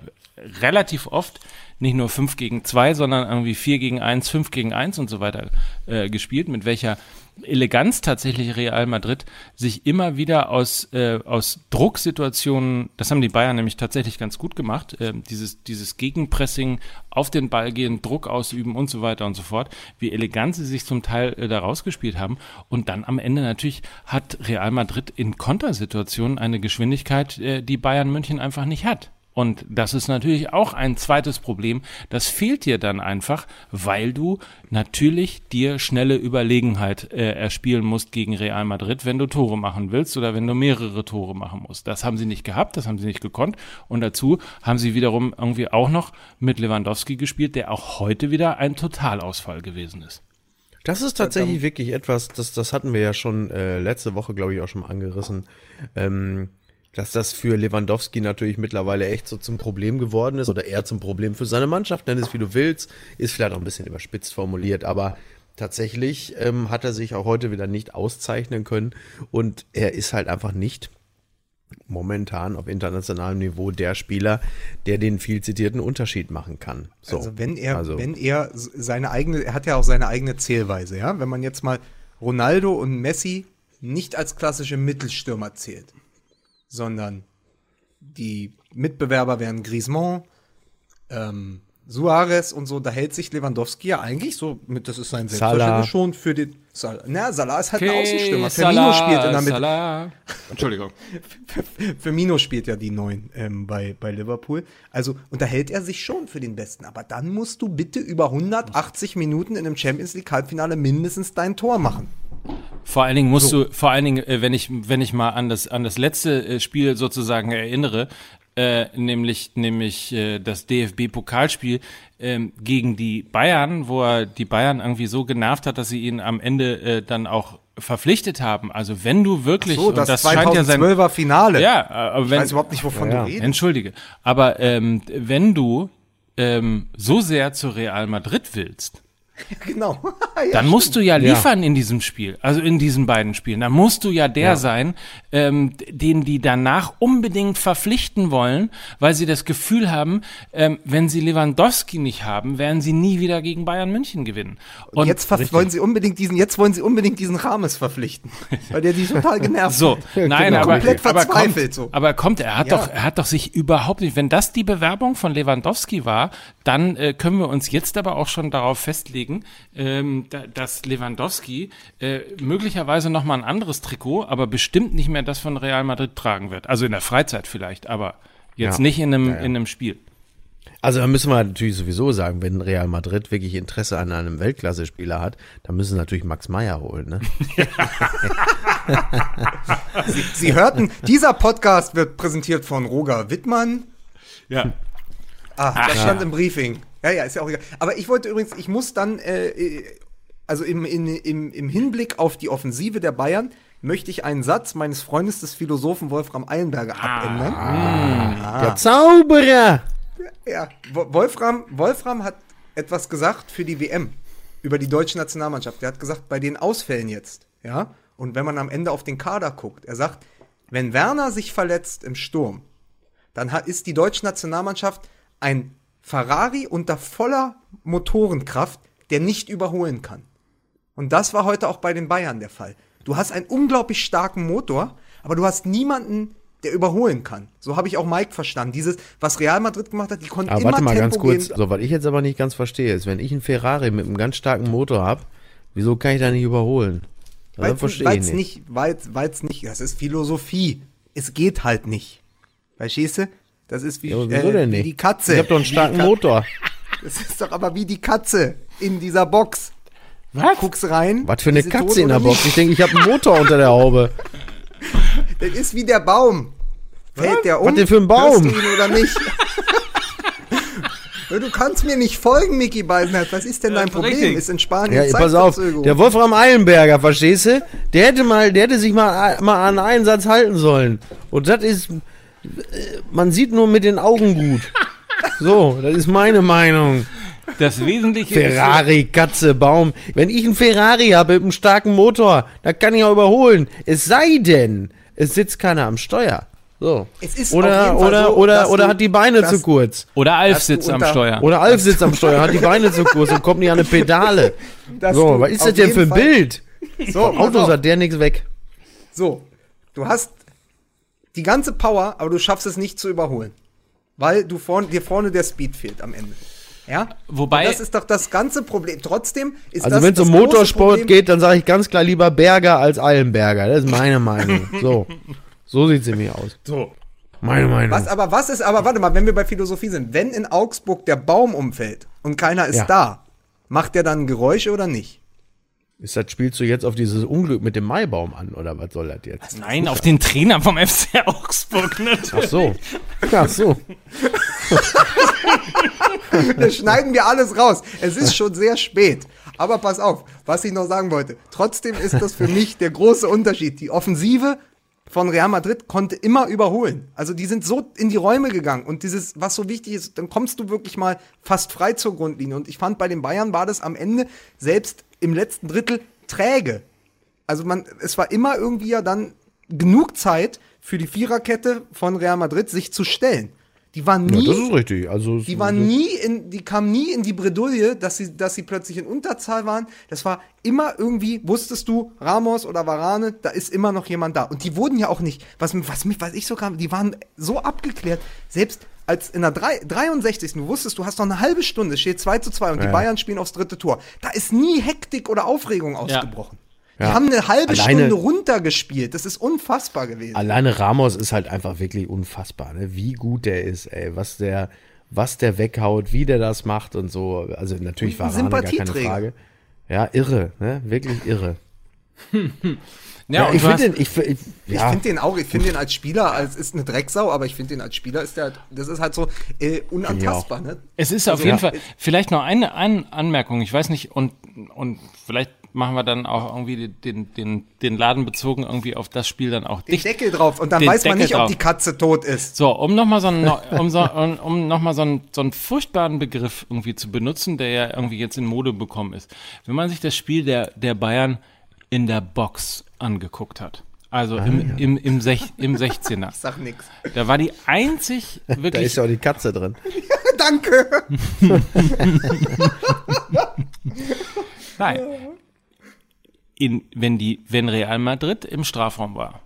relativ oft nicht nur 5 gegen 2, sondern irgendwie 4 gegen 1, 5 gegen 1 und so weiter äh, gespielt, mit welcher Eleganz tatsächlich Real Madrid sich immer wieder aus, äh, aus Drucksituationen, das haben die Bayern nämlich tatsächlich ganz gut gemacht, äh, dieses, dieses Gegenpressing auf den Ball gehen, Druck ausüben und so weiter und so fort, wie elegant sie sich zum Teil äh, da rausgespielt haben. Und dann am Ende natürlich hat Real Madrid in Kontersituationen eine Geschwindigkeit, äh, die Bayern München einfach nicht hat. Und das ist natürlich auch ein zweites Problem. Das fehlt dir dann einfach, weil du natürlich dir schnelle Überlegenheit äh, erspielen musst gegen Real Madrid, wenn du Tore machen willst oder wenn du mehrere Tore machen musst. Das haben sie nicht gehabt, das haben sie nicht gekonnt. Und dazu haben sie wiederum irgendwie auch noch mit Lewandowski gespielt, der auch heute wieder ein Totalausfall gewesen ist. Das ist tatsächlich wirklich etwas, das, das hatten wir ja schon äh, letzte Woche, glaube ich, auch schon mal angerissen. Ähm, dass das für Lewandowski natürlich mittlerweile echt so zum Problem geworden ist oder eher zum Problem für seine Mannschaft, nenn es wie du willst, ist vielleicht auch ein bisschen überspitzt formuliert, aber tatsächlich ähm, hat er sich auch heute wieder nicht auszeichnen können und er ist halt einfach nicht momentan auf internationalem Niveau der Spieler, der den viel zitierten Unterschied machen kann. So, also wenn er, also. wenn er seine eigene, er hat ja auch seine eigene Zählweise, ja, wenn man jetzt mal Ronaldo und Messi nicht als klassische Mittelstürmer zählt, sondern die Mitbewerber wären Griezmann, ähm, Suarez und so, da hält sich Lewandowski ja eigentlich so mit, das ist sein. Selbstverständnis schon für den. Salah. Na, Salah ist halt ein Okay, Außenstürmer. Firmino Salah, spielt in der Mitte. Salah. Entschuldigung. <laughs> Firmino spielt ja die neun ähm, bei, bei Liverpool. Also, und da hält er sich schon für den Besten. Aber dann musst du bitte über 180 Minuten in einem Champions League Halbfinale mindestens dein Tor machen. Vor allen Dingen musst du, vor allen Dingen, äh, wenn ich, wenn ich mal an das, an das letzte äh, Spiel sozusagen erinnere, äh, nämlich, nämlich äh, das DFB-Pokalspiel ähm, gegen die Bayern, wo er die Bayern irgendwie so genervt hat, dass sie ihn am Ende äh, dann auch verpflichtet haben. Also wenn du wirklich, So, und das, scheint ja sein, 2012er Finale. ja, aber Ich wenn, weiß überhaupt nicht, wovon Ja. du redest. Entschuldige. Aber ähm, wenn du ähm, so sehr zu Real Madrid willst, <laughs> Genau. <laughs> ja, dann musst du ja liefern in diesem Spiel, also in diesen beiden Spielen. Dann musst du ja der sein, ähm, den die danach unbedingt verpflichten wollen, weil sie das Gefühl haben, ähm, wenn sie Lewandowski nicht haben, werden sie nie wieder gegen Bayern München gewinnen. Und jetzt ver- wollen sie unbedingt diesen, jetzt wollen sie unbedingt diesen Rames verpflichten, <laughs> weil der die total genervt So, nein, Genau. aber, Komplett aber verzweifelt kommt, so. aber kommt, er hat Ja. doch, er hat doch sich überhaupt nicht, wenn das die Bewerbung von Lewandowski war, dann äh, können wir uns jetzt aber auch schon darauf festlegen, ähm, da, dass Lewandowski äh, möglicherweise noch mal ein anderes Trikot, aber bestimmt nicht mehr das von Real Madrid tragen wird. Also in der Freizeit vielleicht, aber jetzt Ja. nicht in einem, Ja, ja. in einem Spiel. Also da müssen wir natürlich sowieso sagen, wenn Real Madrid wirklich Interesse an einem Weltklasse-Spieler hat, dann müssen sie natürlich Max Meyer holen. Ne? <laughs> Sie, sie hörten, dieser Podcast wird präsentiert von Roger Wittmann. Ja. Ah, das stand im Briefing. Ja, ja, ist ja auch egal. Aber ich wollte übrigens, ich muss dann, äh, äh, also im, im, im Hinblick auf die Offensive der Bayern, möchte ich einen Satz meines Freundes des Philosophen Wolfram Eilenberger abändern. Ah. Der Zauberer! Ja, Wo- Wolfram, Wolfram hat etwas gesagt für die WM über die deutsche Nationalmannschaft. Der hat gesagt, bei den Ausfällen jetzt, ja, und wenn man am Ende auf den Kader guckt, er sagt, wenn Werner sich verletzt im Sturm, dann hat, ist die deutsche Nationalmannschaft ein Ferrari unter voller Motorenkraft, der nicht überholen kann. Und das war heute auch bei den Bayern der Fall. Du hast einen unglaublich starken Motor, aber du hast niemanden, der überholen kann. So habe ich auch Mike verstanden. Dieses, was Real Madrid gemacht hat, die konnten Aber immer warte mal Tempo ganz kurz. gehen. So, was ich jetzt aber nicht ganz verstehe, ist, wenn ich einen Ferrari mit einem ganz starken Motor habe, wieso kann ich da nicht überholen? Weil's ich nicht. weil's, weil's nicht, das ist Philosophie. Es geht halt nicht. Verstehst du? Das ist wie, Ja, äh, denn wie nicht? die Katze. Ich habe doch einen starken Motor. Das ist doch aber wie die Katze in dieser Box. Was? Guckst rein. Was für eine Katze in der Box? nicht? Ich denke, ich habe einen Motor unter der Haube. <laughs> Das ist wie der Baum. Fällt der um? Was denn für ein Baum? Hörst du ihn oder nicht? <laughs> du kannst mir nicht folgen, Mickey Beisenherz. Was ist denn dein Problem? richtig. Ist in Spanien Ja, pass auf, der Wolfram Eilenberger, verstehst du? Der hätte mal, der hätte sich mal, mal an einen Satz halten sollen. Und das ist, man sieht nur mit den Augen gut. So, das ist meine Meinung. Das Wesentliche ist, Ferrari, Katze, Baum. Wenn ich einen Ferrari habe mit einem starken Motor, dann kann ich auch überholen. Es sei denn, es sitzt keiner am Steuer. So. Es ist auf oder jeden Fall oder so, oder oder du- hat die Beine dass- zu kurz. oder Alf sitzt am Steuer. Oder Alf sitzt am Steuer, hat die Beine zu kurz und kommt nicht an eine Pedale. <laughs> Dass So, was ist das denn für ein Fall- Bild? <laughs> So, Von Autos hat der nichts weg. So, du hast die ganze Power, aber du schaffst es nicht zu überholen. Weil du vorn, dir vorne der Speed fehlt am Ende. Ja? Wobei- Und das ist doch das ganze Problem. Trotzdem ist Also das wenn es um Motorsport geht, dann sage ich ganz klar lieber Berger als Eilenberger. Das ist meine Meinung. <laughs> So, so sieht's nämlich aus. So. Meine Meinung. Was aber, was ist, aber warte mal, wenn wir bei Philosophie sind, wenn in Augsburg der Baum umfällt und keiner ist Ja. da, macht der dann Geräusche oder nicht? Ist das spielst du jetzt auf dieses Unglück mit dem Maibaum an oder was soll das jetzt? Nein, auf den Trainer vom FC Augsburg natürlich. Ach so. Ach so. Das schneiden wir alles raus. Es ist schon sehr spät. Aber pass auf, was ich noch sagen wollte. Trotzdem ist das für mich der große Unterschied. Die Offensive von Real Madrid konnte immer überholen. Also die sind so in die Räume gegangen und dieses, was so wichtig ist, dann kommst du wirklich mal fast frei zur Grundlinie. Und ich fand, bei den Bayern war das am Ende selbst im letzten Drittel träge. Also man, es war immer irgendwie ja dann genug Zeit für die Viererkette von Real Madrid, sich zu stellen. Die waren Ja, nie das ist richtig. Also die waren nie in, die kamen nie in die Bredouille, dass sie, dass sie plötzlich in Unterzahl waren. Das war immer irgendwie, wusstest du, Ramos oder Varane, da ist immer noch jemand da. Und die wurden ja auch nicht, was, was mich, was ich so kam, die waren so abgeklärt. Selbst als in der drei- 63. du wusstest, du hast noch eine halbe Stunde, es steht 2 zu 2 und die Ja. Bayern spielen aufs dritte Tor. Da ist nie Hektik oder Aufregung ausgebrochen. Die Ja. haben eine halbe Alleine- Stunde runtergespielt. Das ist unfassbar gewesen. Alleine Ramos ist halt einfach wirklich unfassbar, ne? wie gut der ist, ey, was der, was der weghaut, wie der das macht und so. Also natürlich war Varane gar keine. Frage. Ja, irre, ne? wirklich irre. <laughs> Ja, und ich finde den, ich, ich, Ich ja, finde den auch, ich finde den als Spieler, als ist eine Drecksau, aber ich finde den als Spieler ist der, halt- das ist halt so äh, unantastbar, ne? Es ist auf Also, jeden ja. Fall, vielleicht noch eine, eine Anmerkung, ich weiß nicht, und, und vielleicht machen wir dann auch irgendwie den, den, den Laden bezogen irgendwie auf das Spiel dann auch Den dicht. Deckel drauf und dann Den weiß man Deckel nicht, ob drauf. die Katze tot ist. So, um nochmal so einen, um, so, <laughs> um, um noch mal so, einen, so einen furchtbaren Begriff irgendwie zu benutzen, der ja irgendwie jetzt in Mode bekommen ist. Wenn man sich das Spiel der, der Bayern in der Box angeguckt hat, also Ah, im, im, im, Sech, im 16er, <laughs> Sag nix. da war die einzig da wirklich ist ja auch die Katze drin. <laughs> Danke. Nein. In, wenn, die, wenn Real Madrid im Strafraum war,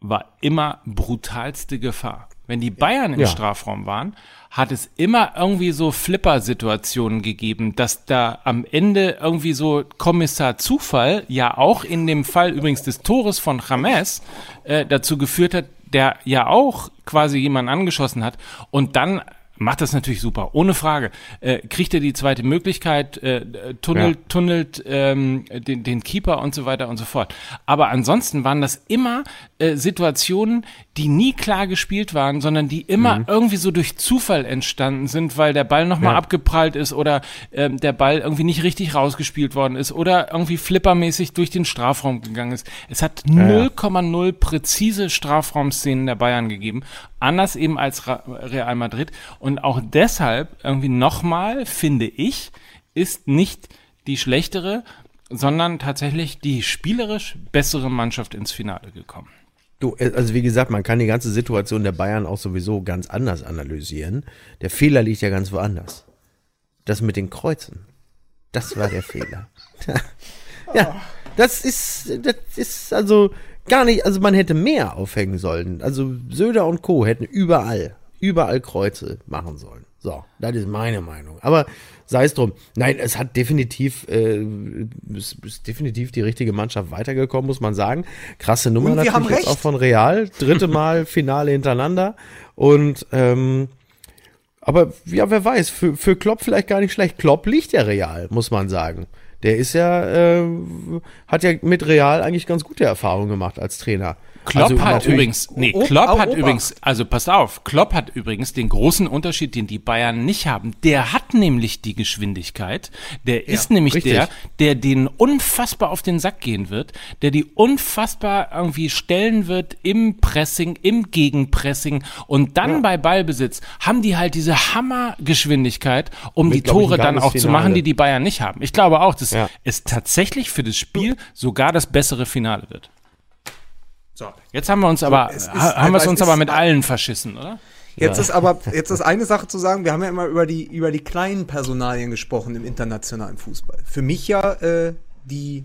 war immer brutalste Gefahr. Wenn die Bayern im Ja. Strafraum waren, hat es immer irgendwie so Flipper-Situationen gegeben, dass da am Ende irgendwie so Kommissar Zufall ja auch in dem Fall übrigens des Tores von James äh, dazu geführt hat, der ja auch quasi jemanden angeschossen hat und dann macht das natürlich super, ohne Frage. Äh, kriegt er die zweite Möglichkeit, äh, tunnelt, Ja. tunnelt ähm, den, den Keeper und so weiter und so fort. Aber ansonsten waren das immer äh, Situationen, die nie klar gespielt waren, sondern die immer irgendwie so durch Zufall entstanden sind, weil der Ball nochmal Ja. abgeprallt ist oder ähm, der Ball irgendwie nicht richtig rausgespielt worden ist oder irgendwie flippermäßig durch den Strafraum gegangen ist. Es hat ja. 0,0 präzise Strafraumszenen der Bayern gegeben, anders eben als Ra- Real Madrid. Und auch deshalb irgendwie nochmal, finde ich, ist nicht die schlechtere, sondern tatsächlich die spielerisch bessere Mannschaft ins Finale gekommen. Du, äh, also wie gesagt, man kann die ganze Situation der Bayern auch sowieso ganz anders analysieren. Der Fehler liegt ja ganz woanders. Das mit den Kreuzen. Das war der Fehler. <laughs> ja, das ist, das ist also gar nicht, also man hätte mehr aufhängen sollen. Also Söder und Co. hätten überall, überall Kreuze machen sollen. So, das ist meine Meinung. Aber sei es drum. Nein, es hat definitiv, äh, es ist definitiv die richtige Mannschaft weitergekommen, muss man sagen. Krasse Nummer natürlich jetzt auch von Real. Dritte Mal <laughs> Finale hintereinander. Und ähm, aber ja, wer weiß, für, für Klopp vielleicht gar nicht schlecht. Klopp liegt ja Real, muss man sagen. Der ist ja, äh, hat ja mit Real eigentlich ganz gute Erfahrungen gemacht als Trainer. Klopp Also hat übrigens, nee, Op- Klopp hat Obacht. übrigens, also passt auf, Klopp hat übrigens den großen Unterschied, den die Bayern nicht haben. Der hat nämlich die Geschwindigkeit. Der ist nämlich richtig. der, der den unfassbar auf den Sack gehen wird, der die unfassbar irgendwie stellen wird im Pressing, im Gegenpressing und dann bei Ballbesitz haben die halt diese Hammergeschwindigkeit, um Mit, die Tore dann auch zu Finale. machen, die die Bayern nicht haben. Ich glaube auch, dass Ja. es tatsächlich für das Spiel sogar das bessere Finale wird. So, jetzt haben wir uns aber, ha- haben wir halt- uns es aber mit allen verschissen, oder? Jetzt ist aber, jetzt ist eine Sache zu sagen, wir haben ja immer über die, über die kleinen Personalien gesprochen im internationalen Fußball. Für mich ja äh, die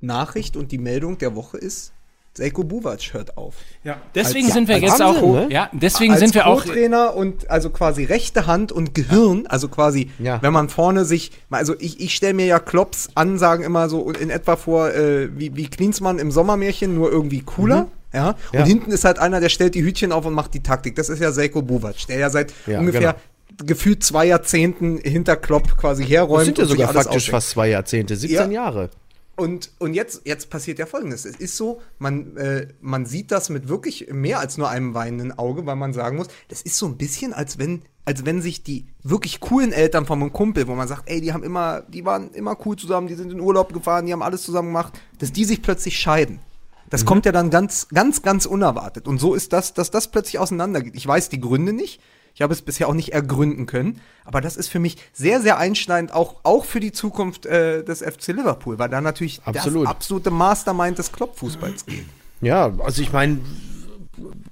Nachricht und die Meldung der Woche ist, Seiko Buvac hört auf. Ja. Deswegen Als- sind wir jetzt Wahnsinn, auch, ne? ja, deswegen als sind wir auch, Co-Trainer und also quasi rechte Hand und Gehirn, also quasi, Ja. wenn man vorne sich, also ich, ich stelle mir ja Klopps Ansagen immer so in etwa vor, äh, wie, wie Klinsmann im Sommermärchen, nur irgendwie cooler. Ja? Und Mhm. Ja. hinten ist halt einer, der stellt die Hütchen auf und macht die Taktik. Das ist ja Seiko Buvac, der ja seit Ja, ungefähr gefühlt zwei Jahrzehnten hinter Klopp quasi herräumt. Das sind ja und sogar faktisch ausdenkt. fast zwei Jahrzehnte, 17 Ja. Jahre. Und, und jetzt, jetzt passiert ja Folgendes. Es ist so, man, äh, man sieht das mit wirklich mehr als nur einem weinenden Auge, weil man sagen muss, das ist so ein bisschen, als wenn, als wenn sich die wirklich coolen Eltern von einem Kumpel, wo man sagt, ey, die haben immer, die waren immer cool zusammen, die sind in Urlaub gefahren, die haben alles zusammen gemacht, dass die sich plötzlich scheiden. Das Mhm. kommt ja dann ganz, ganz, ganz unerwartet. Und so ist das, dass das plötzlich auseinandergeht. Ich weiß die Gründe nicht. Ich habe es bisher auch nicht ergründen können. Aber das ist für mich sehr, sehr einschneidend, auch, auch für die Zukunft äh, des FC Liverpool, weil da natürlich Absolut. das absolute Mastermind des Klopp-Fußballs geht. Ja, also ich meine,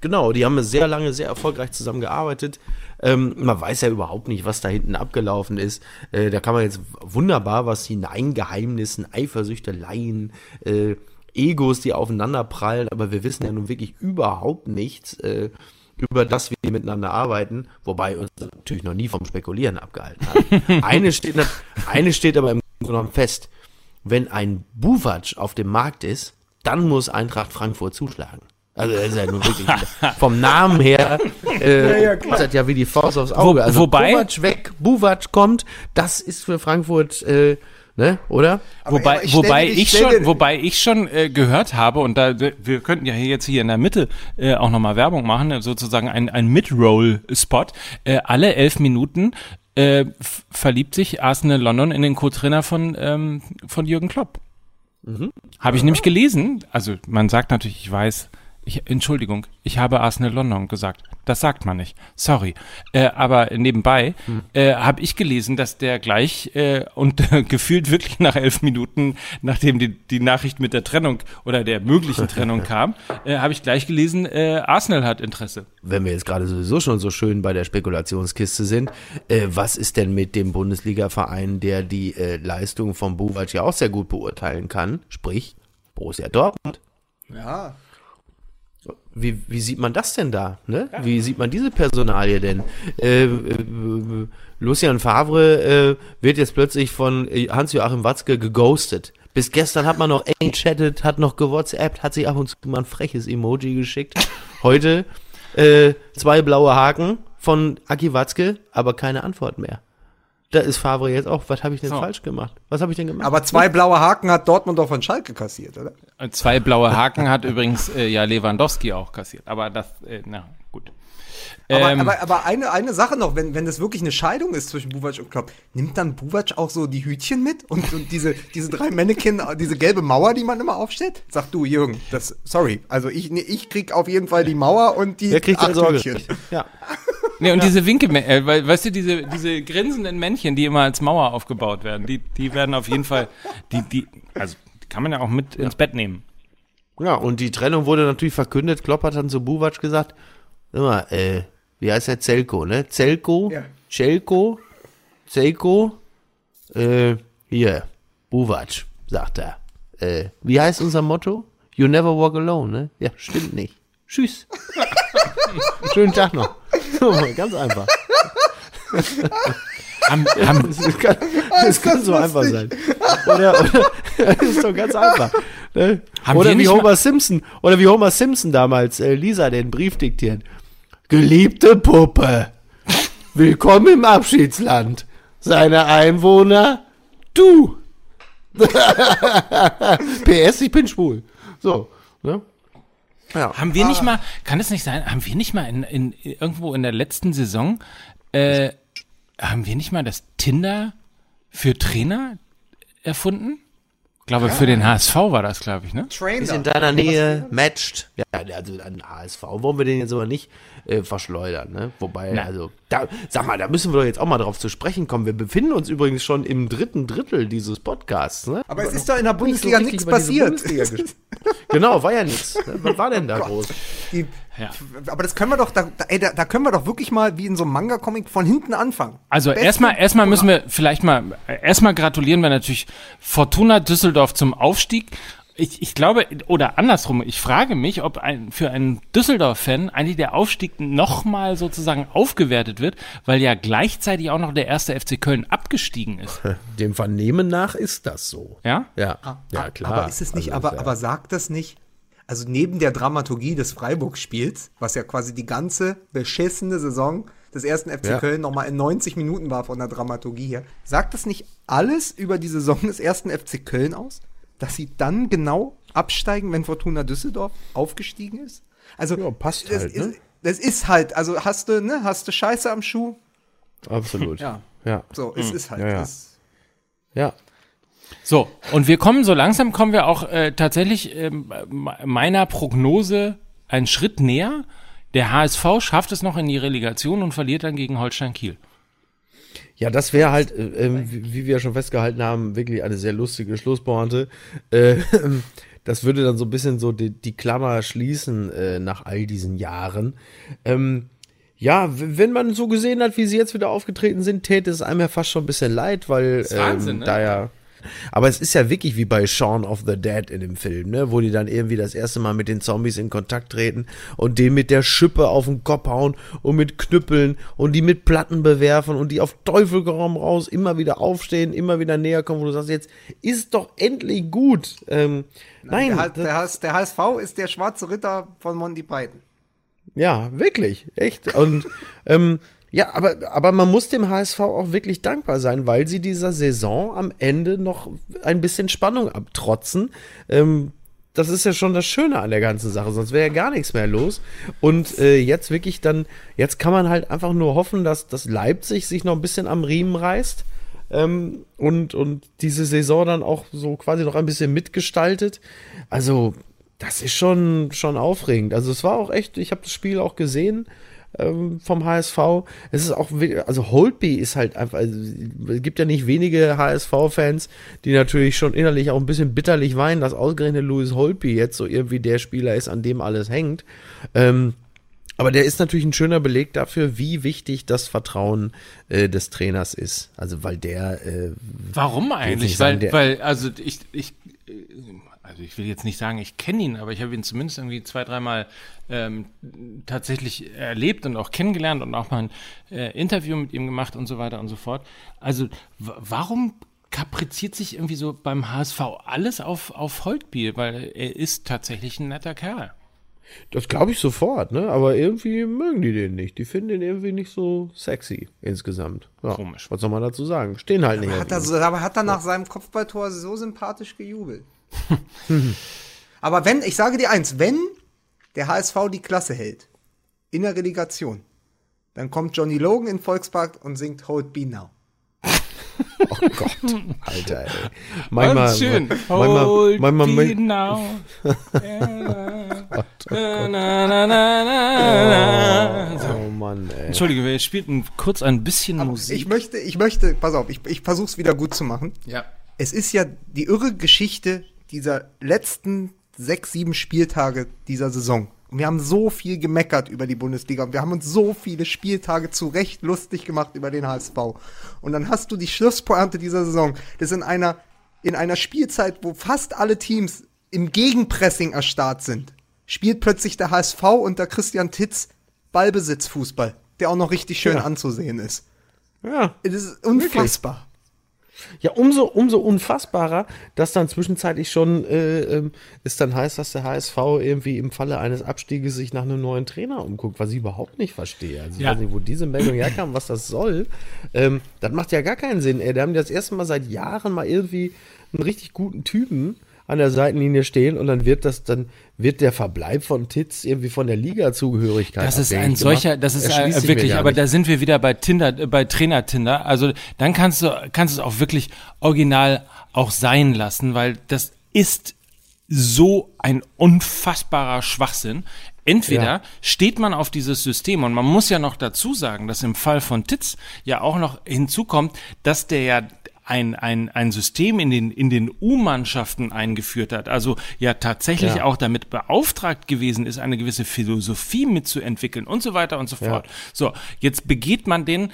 genau, die haben sehr lange sehr erfolgreich zusammengearbeitet. Ähm, man weiß ja überhaupt nicht, was da hinten abgelaufen ist. Äh, da kann man jetzt wunderbar was hineingeheimnissen, Eifersüchteleien, äh, Egos, die aufeinander prallen, aber wir wissen ja nun wirklich überhaupt nichts. Äh, über das wir miteinander arbeiten, wobei uns natürlich noch nie vom Spekulieren abgehalten hat. <laughs> eine, steht, eine steht aber im Grunde genommen fest. Wenn ein Buvac auf dem Markt ist, dann muss Eintracht Frankfurt zuschlagen. Also das ist ja nun wirklich <laughs> vom Namen her äh, ja, ja, ist das ja wie die Faust aufs Auge. Also wobei Buvac weg, Buvac kommt, das ist für Frankfurt äh, ne, oder? Aber wobei, ich wobei, ich schon, wobei ich schon äh, gehört habe und da wir könnten ja hier jetzt hier in der Mitte äh, auch nochmal Werbung machen, sozusagen ein ein Mid-Roll-Spot. Äh, alle elf Minuten äh, verliebt sich Arsenal London in den Co-Trainer von ähm, von Jürgen Klopp. Mhm. Habe ich nämlich gelesen. Also man sagt natürlich, ich weiß ich, Entschuldigung, ich habe Arsenal London gesagt. Das sagt man nicht. Sorry. Äh, aber nebenbei hm. äh, habe ich gelesen, dass der gleich äh, und äh, <laughs> gefühlt wirklich nach elf Minuten, nachdem die, die Nachricht mit der Trennung oder der möglichen Trennung <laughs> kam, äh, habe ich gleich gelesen, äh, Arsenal hat Interesse. Wenn wir jetzt gerade sowieso schon so schön bei der Spekulationskiste sind, äh, was ist denn mit dem Bundesliga-Verein, der die äh, Leistung von Buvac ja auch sehr gut beurteilen kann? Sprich, Borussia Dortmund. Ja, wie, wie sieht man das denn da? Ne? Wie sieht man diese Personalie denn? Äh, äh, Lucian Favre äh, wird jetzt plötzlich von Hans-Joachim Watzke geghostet. Bis gestern hat man noch eng chattet, hat noch gewhatsappt, hat sich ab und zu mal ein freches Emoji geschickt. Heute äh, zwei blaue Haken von Aki Watzke, aber keine Antwort mehr. Da ist Favre jetzt auch, was habe ich denn so. falsch gemacht? Was habe ich denn gemacht? Aber zwei blaue Haken hat Dortmund doch von Schalke kassiert, oder? Zwei blaue Haken hat übrigens äh, ja Lewandowski auch kassiert. Aber das, äh, na gut. Aber, ähm, aber, aber, eine, eine Sache noch, wenn, wenn das wirklich eine Scheidung ist zwischen Buvac und Klopp, nimmt dann Buvac auch so die Hütchen mit und, und diese, diese drei Mannequin, <laughs> diese gelbe Mauer, die man immer aufstellt? Sag du, Jürgen, das, sorry, also ich, ich krieg auf jeden Fall die Mauer und die Wer kriegt acht Hütchen. Ja. <laughs> Nee, und ja. diese Winke, äh, weißt du, diese, diese grinsenden Männchen, die immer als Mauer aufgebaut werden, die, die werden auf jeden Fall, die, die, also, die kann man ja auch mit ins Bett nehmen. Ja, und die Trennung wurde natürlich verkündet. Klopp hat dann zu Buvac gesagt, immer, äh, wie heißt der? Zelko, ne? Zelko, ja. Celko, Zelko, äh, hier, Buvac, sagt er. Äh, wie heißt unser Motto? You never walk alone, ne? Ja, stimmt nicht. Tschüss. <laughs> <laughs> Schönen Tag noch. <laughs> Ganz einfach. <laughs> Haben, haben, das kann, das kann so einfach sein. Oder, oder das ist doch ganz einfach. Ne? Oder wie Homer Simpson, oder wie Homer Simpson damals äh, Lisa den Brief diktiert. Geliebte Puppe, willkommen im Abschiedsland. Seine Einwohner, du. PS, ich bin schwul. So, ne? Ja. Haben wir ah. nicht mal, kann es nicht sein, haben wir nicht mal in, in irgendwo in der letzten Saison, äh, haben wir nicht mal das Tinder für Trainer erfunden? Ich glaube, ja. für den HSV war das, glaube ich, ne? Trainer. Ist in deiner Nähe, matched. Ja, also an HSV wollen wir den jetzt aber nicht äh, verschleudern, ne? Wobei, Na. also, da, sag mal, da müssen wir doch jetzt auch mal drauf zu sprechen kommen. Wir befinden uns übrigens schon im dritten Drittel dieses Podcasts, ne? Aber, aber es ist doch in der Bundesliga so nichts passiert. <laughs> genau, war ja nichts. Ne? Was war denn da oh groß? Die, ja. Aber das können wir doch, da, ey, da, da, können wir doch wirklich mal wie in so einem Manga-Comic von hinten anfangen. Also erstmal, erstmal müssen wir vielleicht mal, erstmal gratulieren wir natürlich Fortuna Düsseldorf zum Aufstieg. Ich, ich glaube, oder andersrum, ich frage mich, ob ein, für einen Düsseldorf-Fan eigentlich der Aufstieg nochmal sozusagen aufgewertet wird, weil ja gleichzeitig auch noch der erste FC Köln abgestiegen ist. <laughs> Dem Vernehmen nach ist das so. Ja? Ja, ah, ja klar. Aber ist es nicht, also, aber, ja. aber sagt das nicht, also neben der Dramaturgie des Freiburg-Spiels, was ja quasi die ganze beschissene Saison des ersten FC ja. Köln nochmal in 90 Minuten war von der Dramaturgie her, sagt das nicht alles über die Saison des ersten FC Köln aus? Dass sie dann genau absteigen, wenn Fortuna Düsseldorf aufgestiegen ist? Also, ja, passt halt, ist, ne? Das ist halt, also hast du, ne, hast du Scheiße am Schuh? Absolut. ja. Ja. So, es mhm. ist halt. Ja, ja. ja. So, und wir kommen, so langsam kommen wir auch äh, tatsächlich äh, meiner Prognose einen Schritt näher. Der HSV schafft es noch in die Relegation und verliert dann gegen Holstein Kiel. Ja, das wäre halt, äh, ähm, wie, wie, wir schon festgehalten haben, wirklich eine sehr lustige Schlusspointe. Äh, <laughs> das würde dann so ein bisschen so die, die Klammer schließen äh, nach all diesen Jahren. Ähm, ja, wenn man so gesehen hat, wie sie jetzt wieder aufgetreten sind, täte es einem ja fast schon ein bisschen leid, weil Wahnsinn, ähm, ne? da ja Aber es ist ja wirklich wie bei Shaun of the Dead in dem Film, ne? Wo die dann irgendwie das erste Mal mit den Zombies in Kontakt treten und den mit der Schippe auf den Kopf hauen und mit Knüppeln und die mit Platten bewerfen und die auf Teufel komm raus immer wieder aufstehen, immer wieder näher kommen, wo du sagst, jetzt ist doch endlich gut. Ähm, nein. Der, der, der HSV ist der schwarze Ritter von Monty Python. Ja, wirklich, echt. Und ähm, ja, aber, aber man muss dem HSV auch wirklich dankbar sein, weil sie dieser Saison am Ende noch ein bisschen Spannung abtrotzen. Ähm, das ist ja schon das Schöne an der ganzen Sache, sonst wäre ja gar nichts mehr los. Und äh, jetzt wirklich dann, jetzt kann man halt einfach nur hoffen, dass, dass Leipzig sich noch ein bisschen am Riemen reißt ähm, und, und diese Saison dann auch so quasi noch ein bisschen mitgestaltet. Also, das ist schon, schon aufregend. Also, es war auch echt, ich habe das Spiel auch gesehen ähm, vom HSV. Es ist auch, also Holtby ist halt einfach, also, es gibt ja nicht wenige HSV-Fans, die natürlich schon innerlich auch ein bisschen bitterlich weinen, dass ausgerechnet Louis Holtby jetzt so irgendwie der Spieler ist, an dem alles hängt. Ähm, aber der ist natürlich ein schöner Beleg dafür, wie wichtig das Vertrauen äh, des Trainers ist. Also weil der. Äh, Warum eigentlich? Sagen, weil, weil, also ich, ich, also ich will jetzt nicht sagen, ich kenne ihn, aber ich habe ihn zumindest irgendwie zwei, dreimal ähm, tatsächlich erlebt und auch kennengelernt und auch mal ein äh, Interview mit ihm gemacht und so weiter und so fort. Also warum kapriziert sich irgendwie so beim HSV alles auf, auf Holtbier? Weil er ist tatsächlich ein netter Kerl. Das glaube ich sofort, ne? Aber irgendwie mögen die den nicht. Die finden den irgendwie nicht so sexy insgesamt. Ja, Komisch. Was soll man dazu sagen? Stehen halt aber nicht. Hat er so, aber hat er nach seinem Kopfballtor so sympathisch gejubelt? <laughs> aber wenn, ich sage dir eins, wenn der HSV die Klasse hält, in der Relegation, dann kommt Johnny Logan in Volkspark und singt Hold Be Now. Oh Gott, Alter, ey. Manchmal, schön. Manchmal, Hold manchmal, now. Oh Mann, ey. Entschuldige, wir spielten kurz ein bisschen Aber Musik. Ich möchte, ich möchte, pass auf, ich, ich versuch's wieder gut zu machen. Ja. Es ist ja die irre Geschichte dieser letzten sechs, sieben Spieltage dieser Saison. Und wir haben so viel gemeckert über die Bundesliga und wir haben uns so viele Spieltage zu Recht lustig gemacht über den HSV. Und dann hast du die Schlusspointe dieser Saison. Das in einer, in einer Spielzeit, wo fast alle Teams im Gegenpressing erstarrt sind, spielt plötzlich der HSV unter Christian Titz Ballbesitzfußball, der auch noch richtig schön ja. anzusehen ist. Ja. Es ist unfassbar. Ja, umso, umso unfassbarer, dass dann zwischenzeitlich schon äh, ähm, es dann heißt, dass der HSV irgendwie im Falle eines Abstieges sich nach einem neuen Trainer umguckt, was ich überhaupt nicht verstehe. Also ich ja. weiß nicht, wo diese Meldung herkam, was das soll. Ähm, das macht ja gar keinen Sinn. Ey. Die haben das erste Mal seit Jahren mal irgendwie einen richtig guten Typen an der Seitenlinie stehen und dann wird das, dann wird der Verbleib von Titz irgendwie von der Liga-Zugehörigkeit. Das ist ein solcher, das ist äh, wirklich, aber da sind wir wieder bei Tinder, äh, bei Trainer Tinder. Also dann kannst du, kannst du es auch wirklich original auch sein lassen, weil das ist so ein unfassbarer Schwachsinn. Entweder ja. steht man auf dieses System und man muss ja noch dazu sagen, dass im Fall von Titz ja auch noch hinzukommt, dass der ja ein, ein, ein System in den, in den U-Mannschaften eingeführt hat, also ja tatsächlich ja. auch damit beauftragt gewesen ist, eine gewisse Philosophie mitzuentwickeln und so weiter und so fort. Ja. So, jetzt begeht man den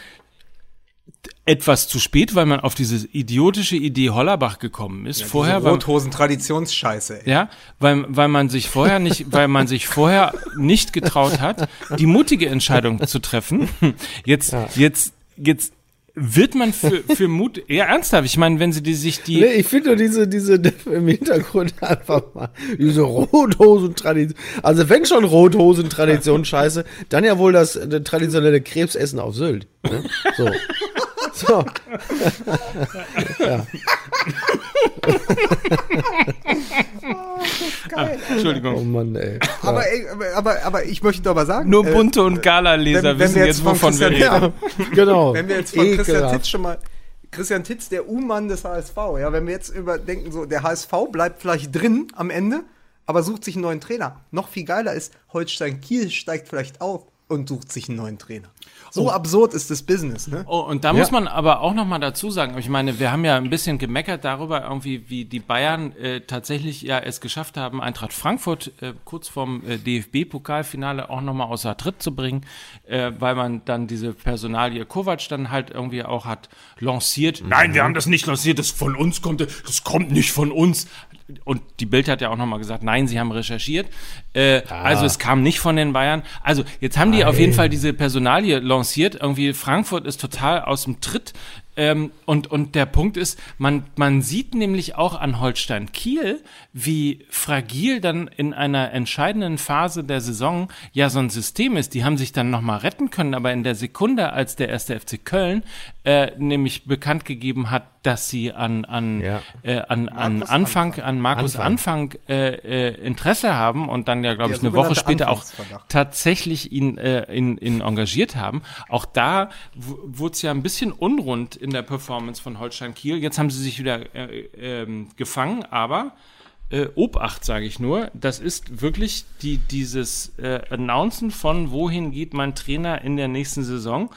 etwas zu spät, weil man auf diese idiotische Idee Hollerbach gekommen ist. Ja, vorher Rothosen Traditionsscheiße. Ja, weil weil man sich vorher nicht, weil man sich vorher nicht getraut hat, die mutige Entscheidung zu treffen. Jetzt ja. jetzt jetzt wird man für, für Mut, ja ernsthaft, ich meine, wenn sie die, sich die... Nee, ich finde nur diese, diese im Hintergrund <laughs> einfach mal, diese Rothosen-Tradition, also wenn schon Rothosen-Tradition scheiße, dann ja wohl das, das traditionelle Krebsessen auf Sylt. Ne? So. <laughs> So. <laughs> ja. Geil. Entschuldigung. Oh Mann, ey. Aber, aber, aber, aber ich möchte doch mal sagen. Nur äh, bunte äh, und Gala-Leser wissen jetzt, jetzt wovon wir reden. Ja, genau. Wenn wir jetzt von Ekelhaft. Christian Titz schon mal. Christian Titz, der U-Mann des HSV, ja, wenn wir jetzt überdenken, so, der HSV bleibt vielleicht drin am Ende, aber sucht sich einen neuen Trainer. Noch viel geiler ist, Holstein Kiel steigt vielleicht auf und sucht sich einen neuen Trainer. So oh. absurd ist das Business, ne? Oh, und da ja. muss man aber auch noch mal dazu sagen, ich meine, wir haben ja ein bisschen gemeckert darüber, irgendwie, wie die Bayern äh, tatsächlich ja es geschafft haben, Eintracht Frankfurt äh, kurz vorm äh, DFB-Pokalfinale auch noch mal außer Tritt zu bringen, äh, weil man dann diese Personalie Kovac dann halt irgendwie auch hat lanciert. Mhm. Nein, wir haben das nicht lanciert, das von uns kommt, das kommt nicht von uns und die Bild hat ja auch nochmal gesagt, nein, sie haben recherchiert. Äh, ah. Also es kam nicht von den Bayern. Also jetzt haben die nein. auf jeden Fall diese Personalie lanciert. Irgendwie Frankfurt ist total aus dem Tritt. Ähm, und, und der Punkt ist, man, man sieht nämlich auch an Holstein Kiel, wie fragil dann in einer entscheidenden Phase der Saison ja so ein System ist. Die haben sich dann nochmal retten können, aber in der Sekunde, als der erste FC Köln äh, nämlich bekannt gegeben hat, dass sie an, an, ja. äh, an, an Anfang, Anfang, an Markus Anfang, Anfang äh, äh, Interesse haben und dann ja, glaube ich, eine Woche später auch tatsächlich ihn, äh, ihn, ihn engagiert haben. Auch da wurde es ja ein bisschen unrund in der Performance von Holstein Kiel. Jetzt haben sie sich wieder äh, äh, gefangen, aber äh, Obacht, sage ich nur. Das ist wirklich die, dieses äh, Announcen von, wohin geht mein Trainer in der nächsten Saison,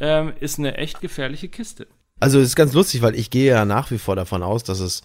äh, ist eine echt gefährliche Kiste. Also es ist ganz lustig, weil ich gehe ja nach wie vor davon aus, dass es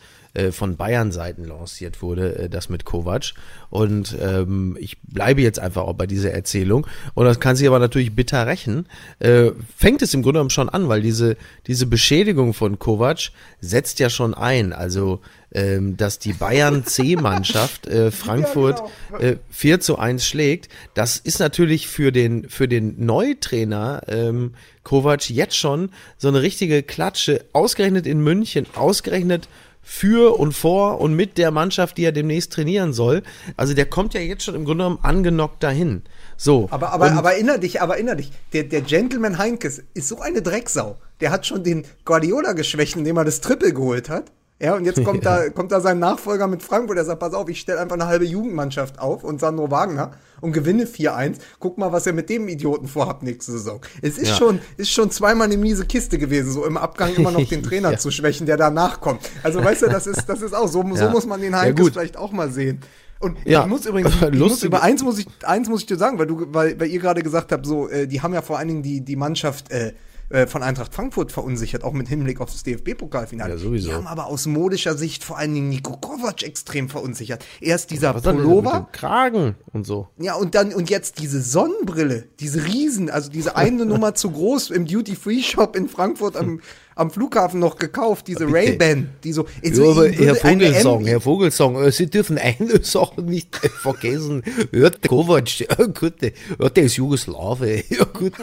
von Bayern-Seiten lanciert wurde, äh, das mit Kovac. Und ähm, ich bleibe jetzt einfach auch bei dieser Erzählung. Und das kann sich aber natürlich bitter rächen. Äh, fängt es im Grunde genommen schon an, weil diese, diese Beschädigung von Kovac setzt ja schon ein. Also ähm, dass die Bayern C-Mannschaft äh, Frankfurt <laughs> ja, genau. äh, 4 zu 1 schlägt. Das ist natürlich für den, für den Neutrainer ähm, Kovac jetzt schon so eine richtige Klatsche, ausgerechnet in München, ausgerechnet für und vor und mit der Mannschaft, die er demnächst trainieren soll. Also der kommt ja jetzt schon im Grunde genommen angenockt dahin. So. Aber, aber, aber erinner dich, aber erinner dich, der, der Gentleman Heinkes ist so eine Drecksau. Der hat schon den Guardiola geschwächt, indem er das Triple geholt hat. Ja, und jetzt kommt, <laughs> ja. da, kommt da sein Nachfolger mit Frankfurt, der sagt, pass auf, ich stelle einfach eine halbe Jugendmannschaft auf und Sandro Wagner und gewinne 4-1. Guck mal, was ihr mit dem Idioten vorhabt nächste Saison. Es ist, ja. schon, ist schon zweimal eine miese Kiste gewesen, so im Abgang immer noch den <laughs> Trainer ja. zu schwächen, der danach kommt. Also weißt du, das ist, das ist auch so, so muss man den Heinkes vielleicht auch mal sehen. Und ja, <laughs> ich muss übrigens, ich muss über eins muss ich, eins muss ich dir sagen, weil du, weil, weil ihr gerade gesagt habt, so, äh, die haben ja vor allen Dingen die, die Mannschaft, äh, äh, von Eintracht Frankfurt verunsichert, auch mit Hinblick auf das DFB-Pokalfinale. Ja, sowieso. Die haben aber aus modischer Sicht vor allen Dingen Niko Kovac extrem verunsichert. Erst dieser Was Pullover. Mit dem Kragen und so. Ja, und dann, und jetzt diese Sonnenbrille, diese Riesen, also diese eine <laughs> Nummer zu groß im Duty-Free-Shop in Frankfurt am am Flughafen noch gekauft, diese Ray-Ban, die so. Also ja, Herr Vogelsong, Herr Vogelsong, äh, Sie dürfen eine <laughs> Sache nicht vergessen. Hört Kovac, <laughs> ja gut, ja, der ist Jugoslawe, ja gut,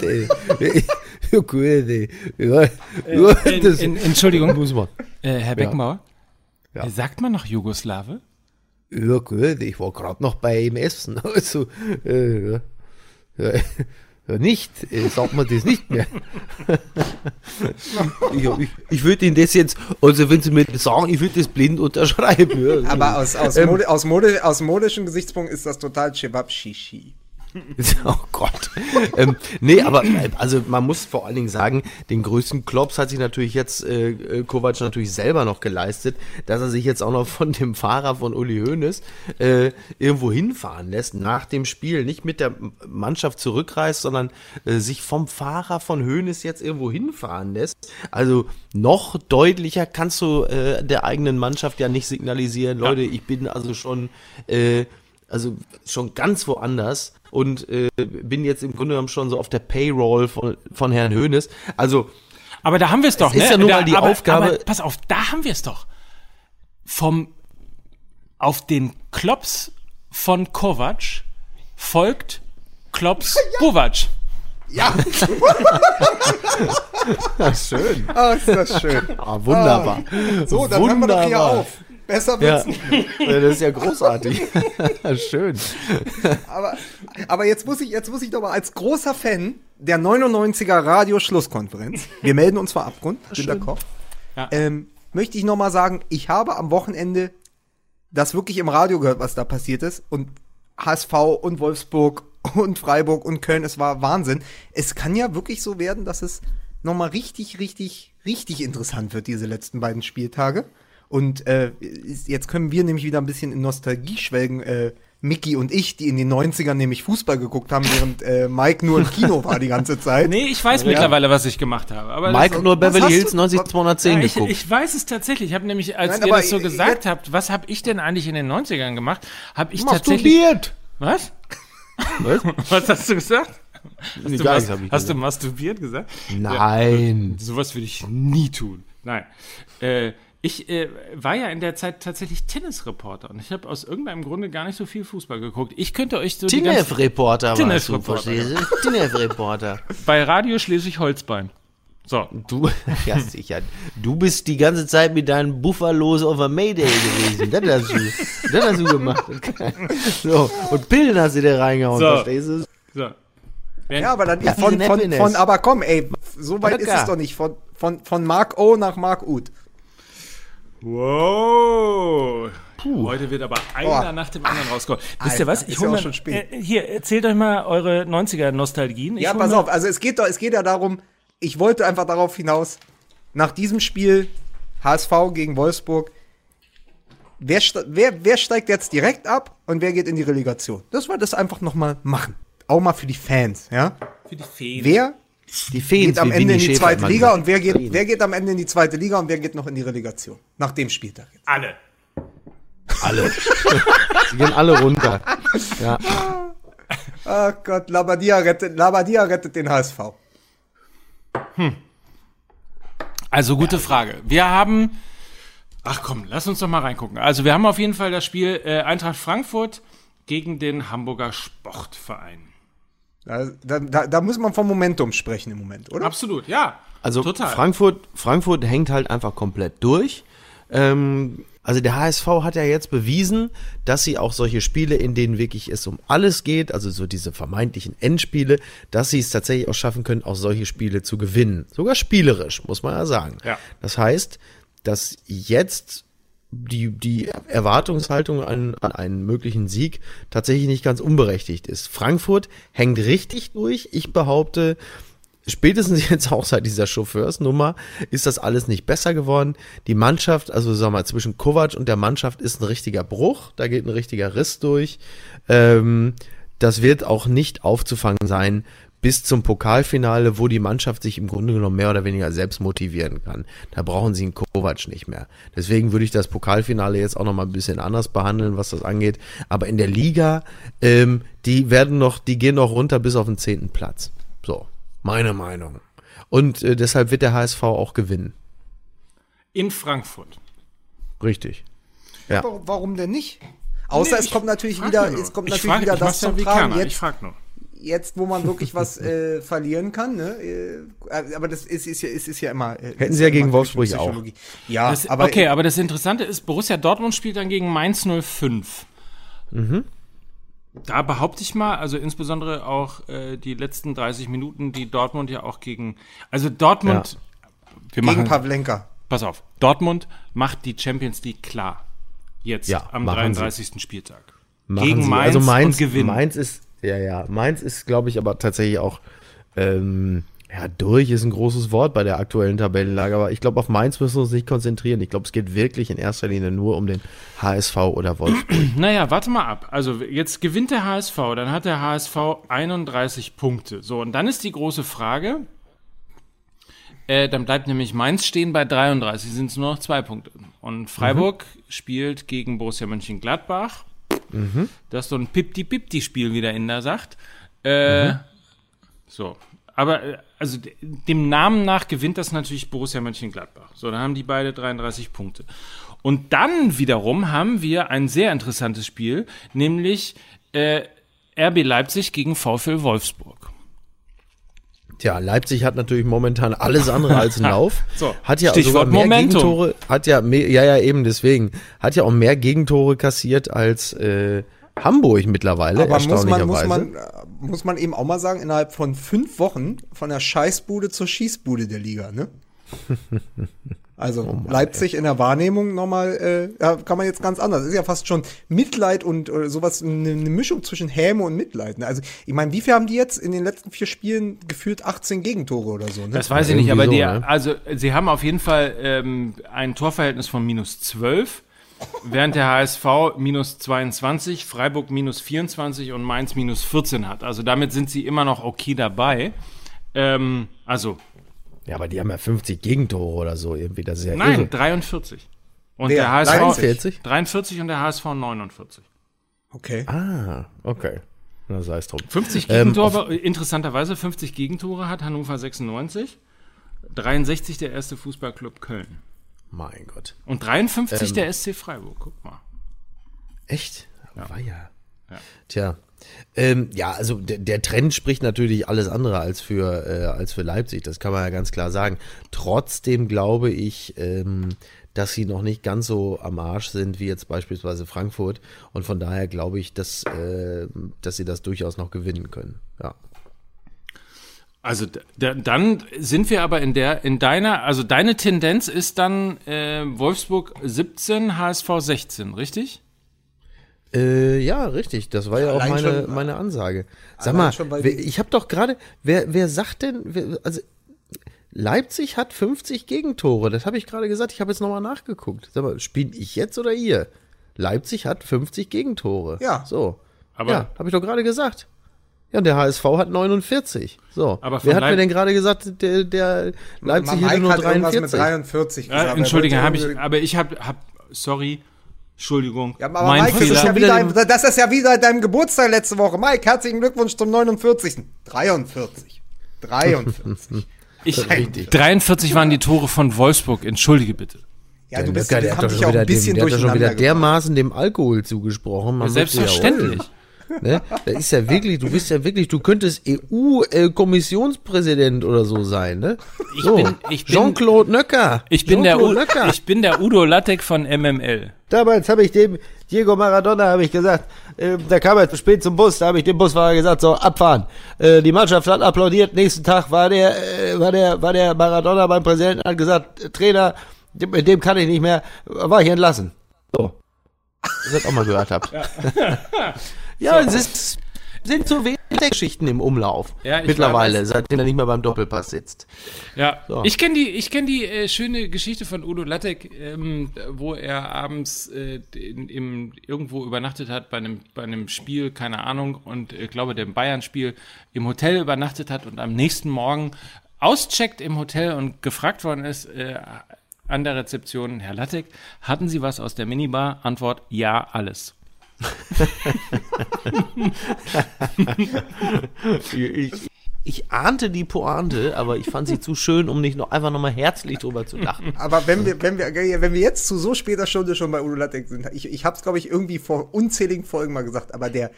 ja gut, ja, ja, äh, das, in, in, Entschuldigung, muss man. Äh, Herr Beckenbauer, ja. sagt man noch Jugoslawe? Ja gut, ich war gerade noch bei ihm essen, <laughs> also, äh, ja. Ja, nicht, äh, sagt man das nicht mehr. <laughs> ich, ich, ich würde Ihnen das jetzt, also wenn Sie mir sagen, ich würde das blind unterschreiben. <laughs> Ja. Aber aus, aus, ähm, Mode, aus, Mode, aus modischen Gesichtspunkt ist das total Chebab-Shishi. <laughs> oh Gott. ähm, nee, aber also man muss vor allen Dingen sagen, den größten Klops hat sich natürlich jetzt äh, äh, Kovac natürlich selber noch geleistet, dass er sich jetzt auch noch von dem Fahrer von Uli Hoeneß äh, irgendwo hinfahren lässt nach dem Spiel, nicht mit der Mannschaft zurückreist, sondern äh, sich vom Fahrer von Hoeneß jetzt irgendwo hinfahren lässt. Also noch deutlicher kannst du äh, der eigenen Mannschaft ja nicht signalisieren, Leute, ich bin also schon äh, also schon ganz woanders und äh, bin jetzt im Grunde genommen schon so auf der Payroll von, von Herrn Hoeneß. Also aber da haben wir es doch, ne? Ist ja nur da, mal die aber, Aufgabe. Aber, pass auf, da haben wir es doch. Vom auf den Klops von Kovac folgt Klops <laughs> ja. Kovac. Ja. <laughs> schön. Ah, ist das schön. Ah, wunderbar. Ah, so, dann wunderbar. hören wir doch hier auf. Besser wird's <laughs> ja. Das ist ja großartig. <laughs> Schön. Aber, aber jetzt muss ich, jetzt muss ich doch mal als großer Fan der 99er Radio-Schlusskonferenz, wir melden uns vor Abgrund, Günter Koch, ja. ähm, möchte ich noch mal sagen, ich habe am Wochenende das wirklich im Radio gehört, was da passiert ist und HSV und Wolfsburg und Freiburg und Köln, es war Wahnsinn. Es kann ja wirklich so werden, dass es noch mal richtig, richtig, richtig interessant wird, diese letzten beiden Spieltage. Und äh, jetzt können wir nämlich wieder ein bisschen in Nostalgie schwelgen äh, Mickey und ich, die in den 90ern nämlich Fußball geguckt haben, während äh, Mike nur im Kino war die ganze Zeit. <laughs> Nee, ich weiß mittlerweile, was ich gemacht habe. Aber Mike nur Beverly Hills du- 90210 ja, ich, geguckt. ich weiß es tatsächlich. Ich habe nämlich, als Nein, ihr aber das so gesagt habt, was habe ich denn eigentlich in den 90ern gemacht, habe ich tatsächlich. Masturbiert! Was? Was? <laughs> Was hast du gesagt? Hast, Nee, du, gar mas nichts hab ich hast du masturbiert gesagt? Nein. Sowas würde ich nie tun. Nein. Äh, ich äh, war ja in der Zeit tatsächlich Tennisreporter und ich habe aus irgendeinem Grunde gar nicht so viel Fußball geguckt. Ich könnte euch so Tinef-Reporter warst du, verstehst du? Tinef-Reporter. <laughs> bei Radio Schleswig-Holstein. So. Du, <laughs> ja sicher, du bist die ganze Zeit mit deinen Buffalos auf der Mayday gewesen. Das hast du, das hast du gemacht. <laughs> So, und Pillen hast du dir reingehauen, So. verstehst du? so. Ja, aber dann Ja, von, von, Happiness. von, aber komm, ey, so weit ist es doch nicht. Von, von, von Mark O nach Mark Uth. Wow. Heute wird aber einer Boah. nach dem anderen rauskommen. Wisst Alter, ihr was? ist Ich ja auch mal, schon spät. Äh, hier, erzählt euch mal eure 90er-Nostalgien. Ja, pass auf, also es geht doch, es geht ja darum, ich wollte einfach darauf hinaus, nach diesem Spiel HSV gegen Wolfsburg, wer, wer, wer steigt jetzt direkt ab und wer geht in die Relegation? Das war das einfach nochmal machen. Auch mal für die Fans, ja? Für die Feen. Wer Die Feen geht am Ende in die zweite Liga und wer geht, wer geht am Ende in die zweite Liga und wer geht noch in die Relegation? Nach dem Spieltag. jetzt. Alle. Alle. <laughs> Sie gehen alle runter. Ja. Ach Gott, Labadia rettet, Labadia rettet den HSV. Also gute Frage. Wir haben, ach komm, lass uns doch mal reingucken. Also wir haben auf jeden Fall das Spiel äh, Eintracht Frankfurt gegen den Hamburger Sportverein. Da, da, da, muss man vom Momentum sprechen im Moment, oder? Absolut, ja. Also Total. Frankfurt, Frankfurt hängt halt einfach komplett durch. Ähm, also der HSV hat ja jetzt bewiesen, dass sie auch solche Spiele, in denen wirklich es um alles geht, also so diese vermeintlichen Endspiele, dass sie es tatsächlich auch schaffen können, auch solche Spiele zu gewinnen. Sogar spielerisch, muss man ja sagen. Ja. Das heißt, dass jetzt die, die Erwartungshaltung an, an einen möglichen Sieg tatsächlich nicht ganz unberechtigt ist. Frankfurt hängt richtig durch. Ich behaupte, spätestens <laughs> jetzt auch seit dieser Chauffeursnummer ist das alles nicht besser geworden. Die Mannschaft, also sag mal, zwischen Kovac und der Mannschaft ist ein richtiger Bruch, da geht ein richtiger Riss durch. Ähm, das wird auch nicht aufzufangen sein bis zum Pokalfinale, wo die Mannschaft sich im Grunde genommen mehr oder weniger selbst motivieren kann. Da brauchen sie einen Kovac nicht mehr. Deswegen würde ich das Pokalfinale jetzt auch noch mal ein bisschen anders behandeln, was das angeht. Aber in der Liga, ähm, die werden noch, die gehen noch runter bis auf den zehnten Platz. So, meine Meinung. Und äh, deshalb wird der HSV auch gewinnen. In Frankfurt. Richtig. Ja. Warum, warum denn nicht? Außer Nee, es kommt natürlich wieder, nur. es kommt Ich natürlich frag- wieder das zum Tragen. keiner. Ich Jetzt, frag nur. Jetzt, wo man wirklich was <laughs> äh, verlieren kann, ne? Äh, aber das ist, ist, ja, ist, ist ja immer. Äh, Hätten sie ja gegen Wolfsburg Psychologie. Ja, Das, aber okay, aber das Interessante ist, Borussia Dortmund spielt dann gegen Mainz 05. Mhm. Da behaupte ich mal, also insbesondere auch äh, die letzten 30 Minuten, die Dortmund ja auch gegen, also Dortmund, wir gegen machen, Pavlenka. pass auf, Dortmund macht die Champions League klar. Jetzt Ja, am machen sie. 33. Spieltag. Machen gegen. Mainz, also Mainz, und gewinnen. Mainz ist, ja, ja, Mainz ist, glaube ich, aber tatsächlich auch, ähm, ja, durch ist ein großes Wort bei der aktuellen Tabellenlage, aber ich glaube, auf Mainz müssen wir uns nicht konzentrieren. Ich glaube, es geht wirklich in erster Linie nur um den HSV oder Wolfsburg. <clears throat> Naja, warte mal ab. Also jetzt gewinnt der HSV, dann hat der HSV 31 Punkte. So, und dann ist die große Frage, äh, dann bleibt nämlich Mainz stehen bei 33, sind es nur noch zwei Punkte. Und Freiburg spielt gegen Borussia Mönchengladbach. Das ist so ein Pipti-Pipti-Spiel, wie der Inder sagt. Äh, So, aber äh, also de- dem Namen nach gewinnt das natürlich Borussia Mönchengladbach. So, dann haben die beide 33 Punkte. Und dann wiederum haben wir ein sehr interessantes Spiel, nämlich äh, RB Leipzig gegen VfL Wolfsburg. Tja, Leipzig hat natürlich momentan alles andere als einen <laughs> Lauf. So, hat ja Stichwort sogar mehr Momentum. Gegentore, hat ja mehr, ja, ja, eben deswegen, hat ja auch mehr Gegentore kassiert als äh, Hamburg mittlerweile, Aber muss man, muss, erstaunlicherweise. man, äh, muss man eben auch mal sagen, innerhalb von fünf Wochen von der Scheißbude zur Schießbude der Liga, ne? <laughs> Also Oh Leipzig in der Wahrnehmung nochmal, äh, ja, kann man jetzt ganz anders. Das ist ja fast schon Mitleid und sowas, eine, eine Mischung zwischen Häme und Mitleid. Ne? Also ich meine, wie viel haben die jetzt in den letzten vier Spielen gefühlt 18 Gegentore oder so? Ne? Das weiß ich nicht, aber so, die, ne? also sie haben auf jeden Fall ähm, ein Torverhältnis von minus 12. während der HSV minus 22, Freiburg minus 24 und Mainz minus 14 hat. Also damit sind sie immer noch okay dabei. Ähm, also. Ja, aber die haben ja 50 Gegentore oder so irgendwie. Das ist ja Nein, irre. 43. Und Wer? der HSV 43? 43 und der HSV 49. Okay. Ah, okay. Na, sei es drum. 50 Ähm, Gegentore, interessanterweise 50 Gegentore hat Hannover 96. 63 der erste Fußballclub Köln. Mein Gott. Und 53 Ähm. der SC Freiburg. Guck mal. Echt? War ja. Ja. Tja. Ähm, ja, also der, der Trend spricht natürlich alles andere als für, äh, als für Leipzig, das kann man ja ganz klar sagen. Trotzdem glaube ich, ähm, dass sie noch nicht ganz so am Arsch sind wie jetzt beispielsweise Frankfurt. Und von daher glaube ich, dass, äh, dass sie das durchaus noch gewinnen können. Ja. Also dann sind wir aber in der in deiner also deine Tendenz ist dann äh, Wolfsburg 17 HSV 16 richtig? Äh, ja, richtig. Das war ja auch Allein meine, schon- meine Ansage. Sag mal, wer, ich habe doch gerade, wer, wer sagt denn, wer, also Leipzig hat 50 Gegentore. Das habe ich gerade gesagt. Ich habe jetzt nochmal nachgeguckt. Sag mal, spiele ich jetzt oder ihr? Leipzig hat 50 Gegentore. Ja. So. Aber- ja, habe ich doch gerade gesagt. Ja, und der HSV hat 49. So. Aber wer hat Leip- mir denn gerade gesagt, der, der Leipzig hätte nur hat irgendwas 43? mit 43 Ja, gesagt. Er Entschuldige, habe ich aber ich habe hab sorry. Entschuldigung. Ja, aber mein Mike, das ist, Fehler. ja wieder wieder, das ist ja wieder deinem Geburtstag letzte Woche. Mike, herzlichen Glückwunsch zum 49. 43. 43. Ich, Richtig. 43 waren die Tore von Wolfsburg. Entschuldige bitte. Ja, du bist, wir der haben hat doch schon ja auch wieder, ein bisschen dem, der hat doch schon wieder dermaßen dem Alkohol zugesprochen. Man ja Selbstverständlich. Ne? Da ist ja wirklich, du bist ja wirklich, du könntest EU-Kommissionspräsident oder so sein, ne? So. bin- ich bin- Jean-Claude Nöcker. Ich bin, der, U- Nöcker. ich bin der Udo Lattek von MML. Damals habe ich dem Diego Maradona habe ich gesagt, äh, da kam er zu spät zum Bus, da habe ich dem Busfahrer gesagt, so abfahren. Äh, die Mannschaft hat applaudiert. Nächsten Tag war der äh, war der war der Maradona beim Präsidenten hat gesagt, äh, Trainer, dem, dem kann ich nicht mehr, war ich entlassen. So. Das ihr auch mal gehört habt. Ja, <laughs> <laughs> es ist, sind so wenig Geschichten im Umlauf Ja, mittlerweile, seitdem er nicht mehr beim Doppelpass sitzt. Ja, So. ich kenne die, ich kenn die äh, schöne Geschichte von Udo Lattek, ähm, wo er abends äh, in, im, irgendwo übernachtet hat bei einem, bei einem Spiel, keine Ahnung, und ich glaube, dem Bayern-Spiel im Hotel übernachtet hat und am nächsten Morgen auscheckt im Hotel und gefragt worden ist äh, an der Rezeption, Herr Lattek, hatten Sie was aus der Minibar? Antwort, ja, alles. <laughs> Ich, ich ahnte die Pointe, aber ich fand sie zu schön, um nicht noch einfach nochmal herzlich drüber zu lachen. Aber wenn wir, wenn wir, wenn wir jetzt zu so später Stunde schon bei Udo Lattek sind, ich, ich habe es, glaube ich, irgendwie vor unzähligen Folgen mal gesagt, aber der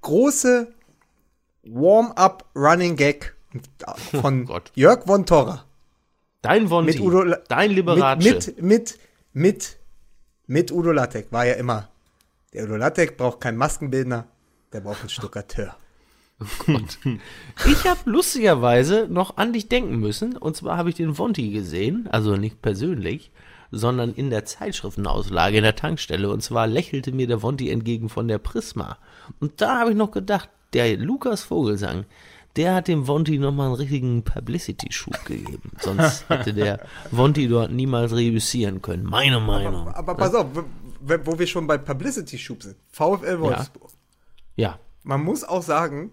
große Warm-up Running Gag von Gott. Jörg von Torra Dein Wonti, mit Udo, dein mit, Liberace. mit, mit, mit, mit Udo Lattek war ja immer, der Udo Lattek braucht keinen Maskenbildner, der braucht einen Stuckateur. <laughs> Ich habe lustigerweise noch an dich denken müssen. Und zwar habe ich den Wonti gesehen, also nicht persönlich, sondern in der Zeitschriftenauslage in der Tankstelle. Und zwar lächelte mir der Wonti entgegen von der Prisma. Und da habe ich noch gedacht, der Lukas Vogelsang, der hat dem Wonti nochmal einen richtigen Publicity-Schub gegeben. Sonst hätte der Wonti dort niemals reüssieren können. Meine Meinung. Aber pass auf, wo wir schon bei Publicity-Schub sind. VfL Wolfsburg. Ja, Man muss auch sagen,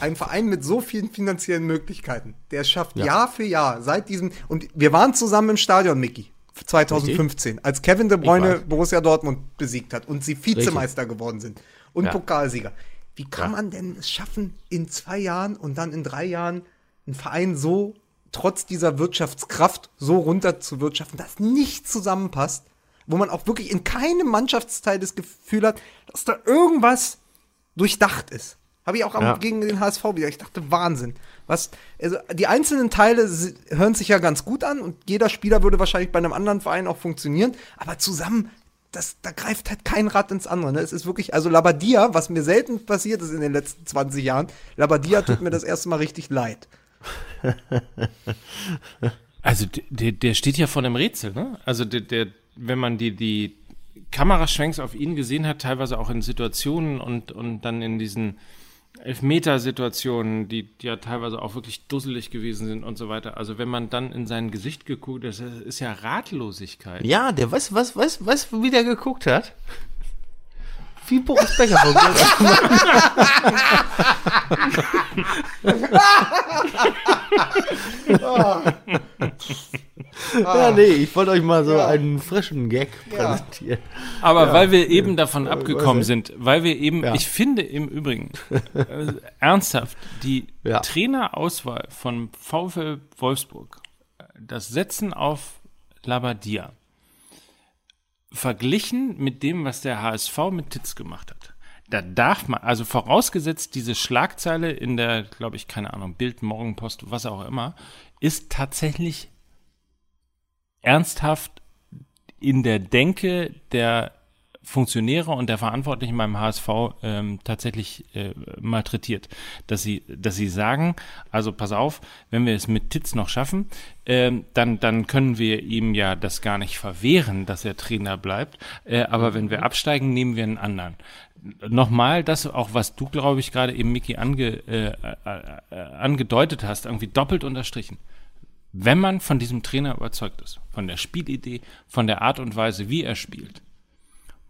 ein Verein mit so vielen finanziellen Möglichkeiten, der es schafft Ja. Jahr für Jahr seit diesem und wir waren zusammen im Stadion, Mickey, 2015, als Kevin De Bruyne. Borussia Dortmund besiegt hat und sie Vizemeister geworden sind und Ja. Pokalsieger. Wie kann Ja. man denn es schaffen, in zwei Jahren und dann in drei Jahren einen Verein so trotz dieser Wirtschaftskraft so runter zu wirtschaften, dass nicht zusammenpasst, wo man auch wirklich in keinem Mannschaftsteil das Gefühl hat, dass da irgendwas durchdacht ist. Habe ich auch am, Ja. gegen den HSV wieder. Ich dachte, Wahnsinn. Was, also die einzelnen Teile hören sich ja ganz gut an und jeder Spieler würde wahrscheinlich bei einem anderen Verein auch funktionieren, aber zusammen, das, da greift halt kein Rad ins andere. Ne? Es ist wirklich, also Labadia, was mir selten passiert ist in den letzten 20 Jahren, Labadia tut mir das <laughs> erste Mal richtig leid. <laughs> Also der, der steht ja vor einem Rätsel, ne? Also der, der wenn man die, die Kameraschwenks auf ihn gesehen hat, teilweise auch in Situationen und, und dann in diesen Elfmetersituationen, die, die ja teilweise auch wirklich dusselig gewesen sind und so weiter. Also wenn man dann in sein Gesicht geguckt, das ist ja Ratlosigkeit. Ja, der weiß, was, was, was, wie der geguckt hat. Wie Boris Becker von <laughs> Ja, nee, ich wollte euch mal so einen frischen Gag präsentieren. Aber weil wir eben davon abgekommen sind, weil wir eben, Ja. ich finde im Übrigen, äh, ernsthaft, die Ja. Trainerauswahl von VfL Wolfsburg, äh, das Setzen auf Labadia, verglichen mit dem, was der HSV mit Titz gemacht hat. Da darf man, also vorausgesetzt, diese Schlagzeile in der, glaube ich, keine Ahnung, Bild, Morgenpost, was auch immer, ist tatsächlich ernsthaft in der Denke der Funktionäre und der Verantwortlichen beim HSV ähm, tatsächlich äh, malträtiert. Dass sie, dass sie sagen, also pass auf, wenn wir es mit Titz noch schaffen, ähm, dann, dann können wir ihm ja das gar nicht verwehren, dass er Trainer bleibt. Äh, aber wenn wir absteigen, nehmen wir einen anderen. Nochmal, das auch, was du, glaube ich, gerade eben, Miki, ange, äh, äh, äh, angedeutet hast, irgendwie doppelt unterstrichen wenn man von diesem Trainer überzeugt ist, von der Spielidee, von der Art und Weise, wie er spielt,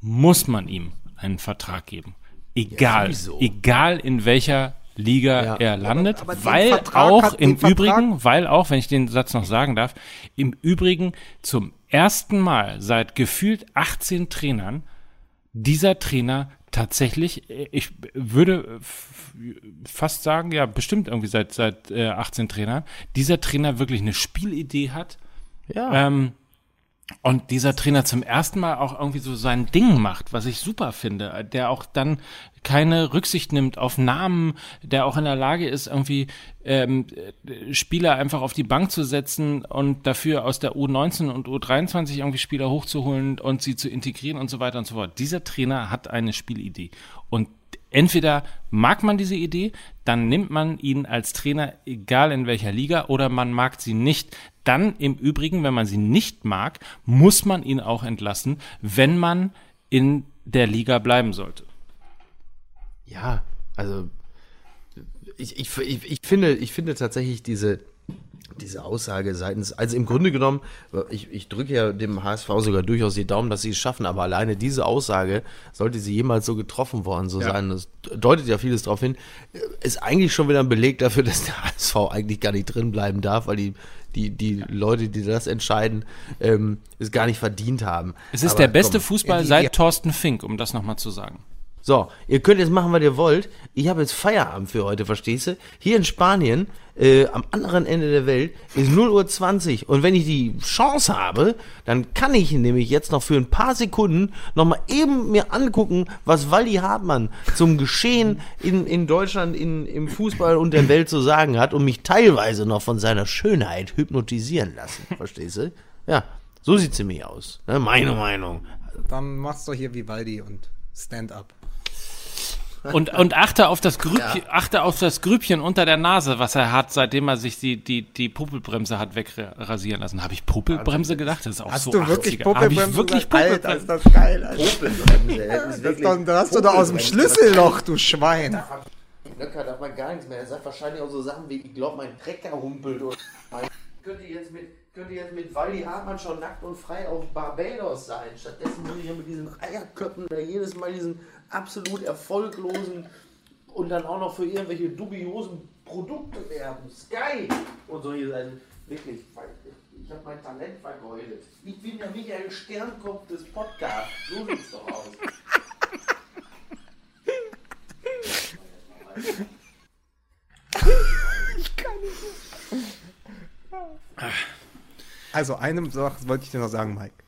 muss man ihm einen Vertrag geben. Egal, sowieso. egal in welcher Liga Ja. er landet, aber den weil Vertrag auch im Vertrag- Übrigen, weil auch, wenn ich den Satz noch sagen darf, im Übrigen zum ersten Mal seit gefühlt 18 Trainern dieser Trainer tatsächlich, äh, ich würde fast sagen, ja, bestimmt irgendwie seit, seit äh, 18 Trainern, dieser Trainer wirklich eine Spielidee hat. Ja. Ähm, und dieser Trainer zum ersten Mal auch irgendwie so sein Ding macht, was ich super finde, der auch dann keine Rücksicht nimmt auf Namen, der auch in der Lage ist, irgendwie ähm, äh, Spieler einfach auf die Bank zu setzen und dafür aus der U19 und U23 irgendwie Spieler hochzuholen und sie zu integrieren und so weiter und so fort. Dieser Trainer hat eine Spielidee. Und entweder mag man diese Idee, dann nimmt man ihn als Trainer, egal in welcher Liga, oder man mag sie nicht. Dann im Übrigen, wenn man sie nicht mag, muss man ihn auch entlassen, wenn man in der Liga bleiben sollte. Ja, also ich, ich, ich, ich, finde, ich finde tatsächlich diese, diese Aussage seitens, also im Grunde genommen, ich, ich drücke ja dem HSV sogar durchaus die Daumen, dass sie es schaffen, aber alleine diese Aussage, sollte sie jemals so getroffen worden so sein, das deutet ja vieles darauf hin, ist eigentlich schon wieder ein Beleg dafür, <laughs> dass der HSV eigentlich gar nicht drin bleiben darf, weil die, die, die Leute, die das entscheiden, ähm, es gar nicht verdient haben. Es ist Aber der beste komm, Fußball die- seit Thorsten Fink, um das nochmal zu sagen. So, ihr könnt jetzt machen, was ihr wollt. Ich habe jetzt Feierabend für heute, verstehst du? Hier in Spanien, äh, am anderen Ende der Welt, ist 0 Uhr 20. Und wenn ich die Chance habe, dann kann ich nämlich jetzt noch für ein paar Sekunden nochmal eben mir angucken, was Waldi Hartmann zum Geschehen in, in Deutschland, in, im Fußball und der Welt zu sagen hat und mich teilweise noch von seiner Schönheit hypnotisieren lassen. Verstehst du? Ja, so sieht's nämlich aus. Ne? Meine Meinung. Dann machst du hier Vivaldi und Stand-up. Und, und achte auf das Grübchen, achte auf das Grübchen unter der Nase, was er hat, seitdem er sich die, die, die Popelbremse hat wegrasieren lassen. Habe ich Popelbremse gedacht? Das ist auch Hast so du wirklich 80er. Hab Popelbremse? ich wirklich gesagt? Alter, ist das geil, Alter. Das, ist doch, das hast du doch aus dem Schlüsselloch, du Schwein. Nöcker darf man gar nichts mehr. Er sagt wahrscheinlich auch so Sachen wie, ich glaube, mein Trecker humpelt. Oder <laughs> könnte jetzt mit, könnte jetzt mit Waldi Hartmann schon nackt und frei auf Barbados sein. Stattdessen muss ich ja mit diesen Eierköppen da jedes Mal diesen absolut erfolglosen und dann auch noch für irgendwelche dubiosen Produkte werben. Sky und solche Sachen. Wirklich, ich habe mein Talent vergeudet. Ich bin der Michael Sternkopf des Podcasts. So sieht's doch aus. Also, eine Sache wollte ich dir noch sagen, Mike.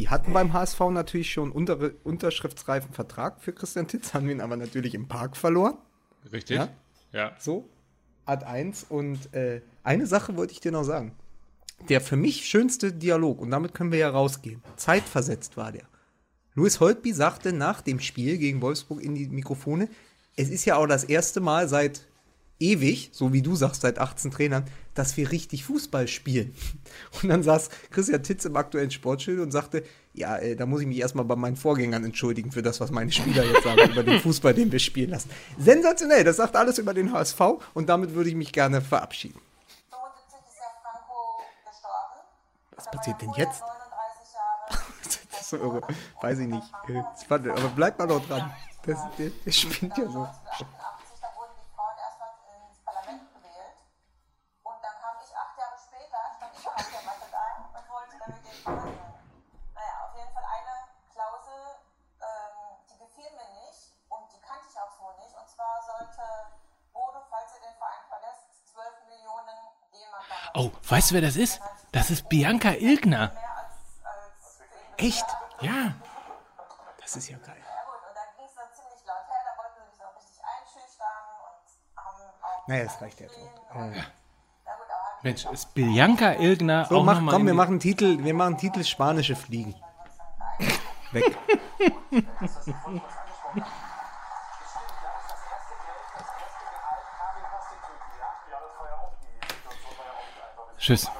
Die hatten beim HSV natürlich schon unter, unterschriftsreifen Vertrag für Christian Titz, haben ihn aber natürlich im Park verloren. Richtig? Ja? ja. So, Ad 1. Und äh, eine Sache wollte ich dir noch sagen. Der für mich schönste Dialog, und damit können wir ja rausgehen, zeitversetzt war der. Louis Holtby sagte nach dem Spiel gegen Wolfsburg in die Mikrofone, es ist ja auch das erste Mal seit ewig, so wie du sagst, seit 18 Trainern, dass wir richtig Fußball spielen. <laughs> Und dann saß Christian Titz im aktuellen Sportschild und sagte, Ja, äh, da muss ich mich erstmal bei meinen Vorgängern entschuldigen für das, was meine Spieler jetzt sagen über den Fußball, den wir spielen lassen. Sensationell, das sagt alles über den HSV und damit würde ich mich gerne verabschieden. 75 ist ja Franco gestorben. Was passiert denn jetzt? 39 <laughs> Jahre. Das ist so irre. Weiß ich nicht. Äh, aber bleibt mal noch dran. Das, der, der spinnt ja so. Oh, weißt du, wer das ist? Das ist Bianca Ilgner. Echt? Ja. Das ist ja geil. Ja gut, und dann ging es dann ziemlich laut her, da wollten sie mich auch richtig einschüchtern und haben auch... Naja, das reicht. Ja. Ja hab ich Mensch, ist Bianca Ilgner So, auch mach, noch mal komm, wir machen Titel, wir machen Titel spanische Fliegen. Weg. <laughs> Tschüss.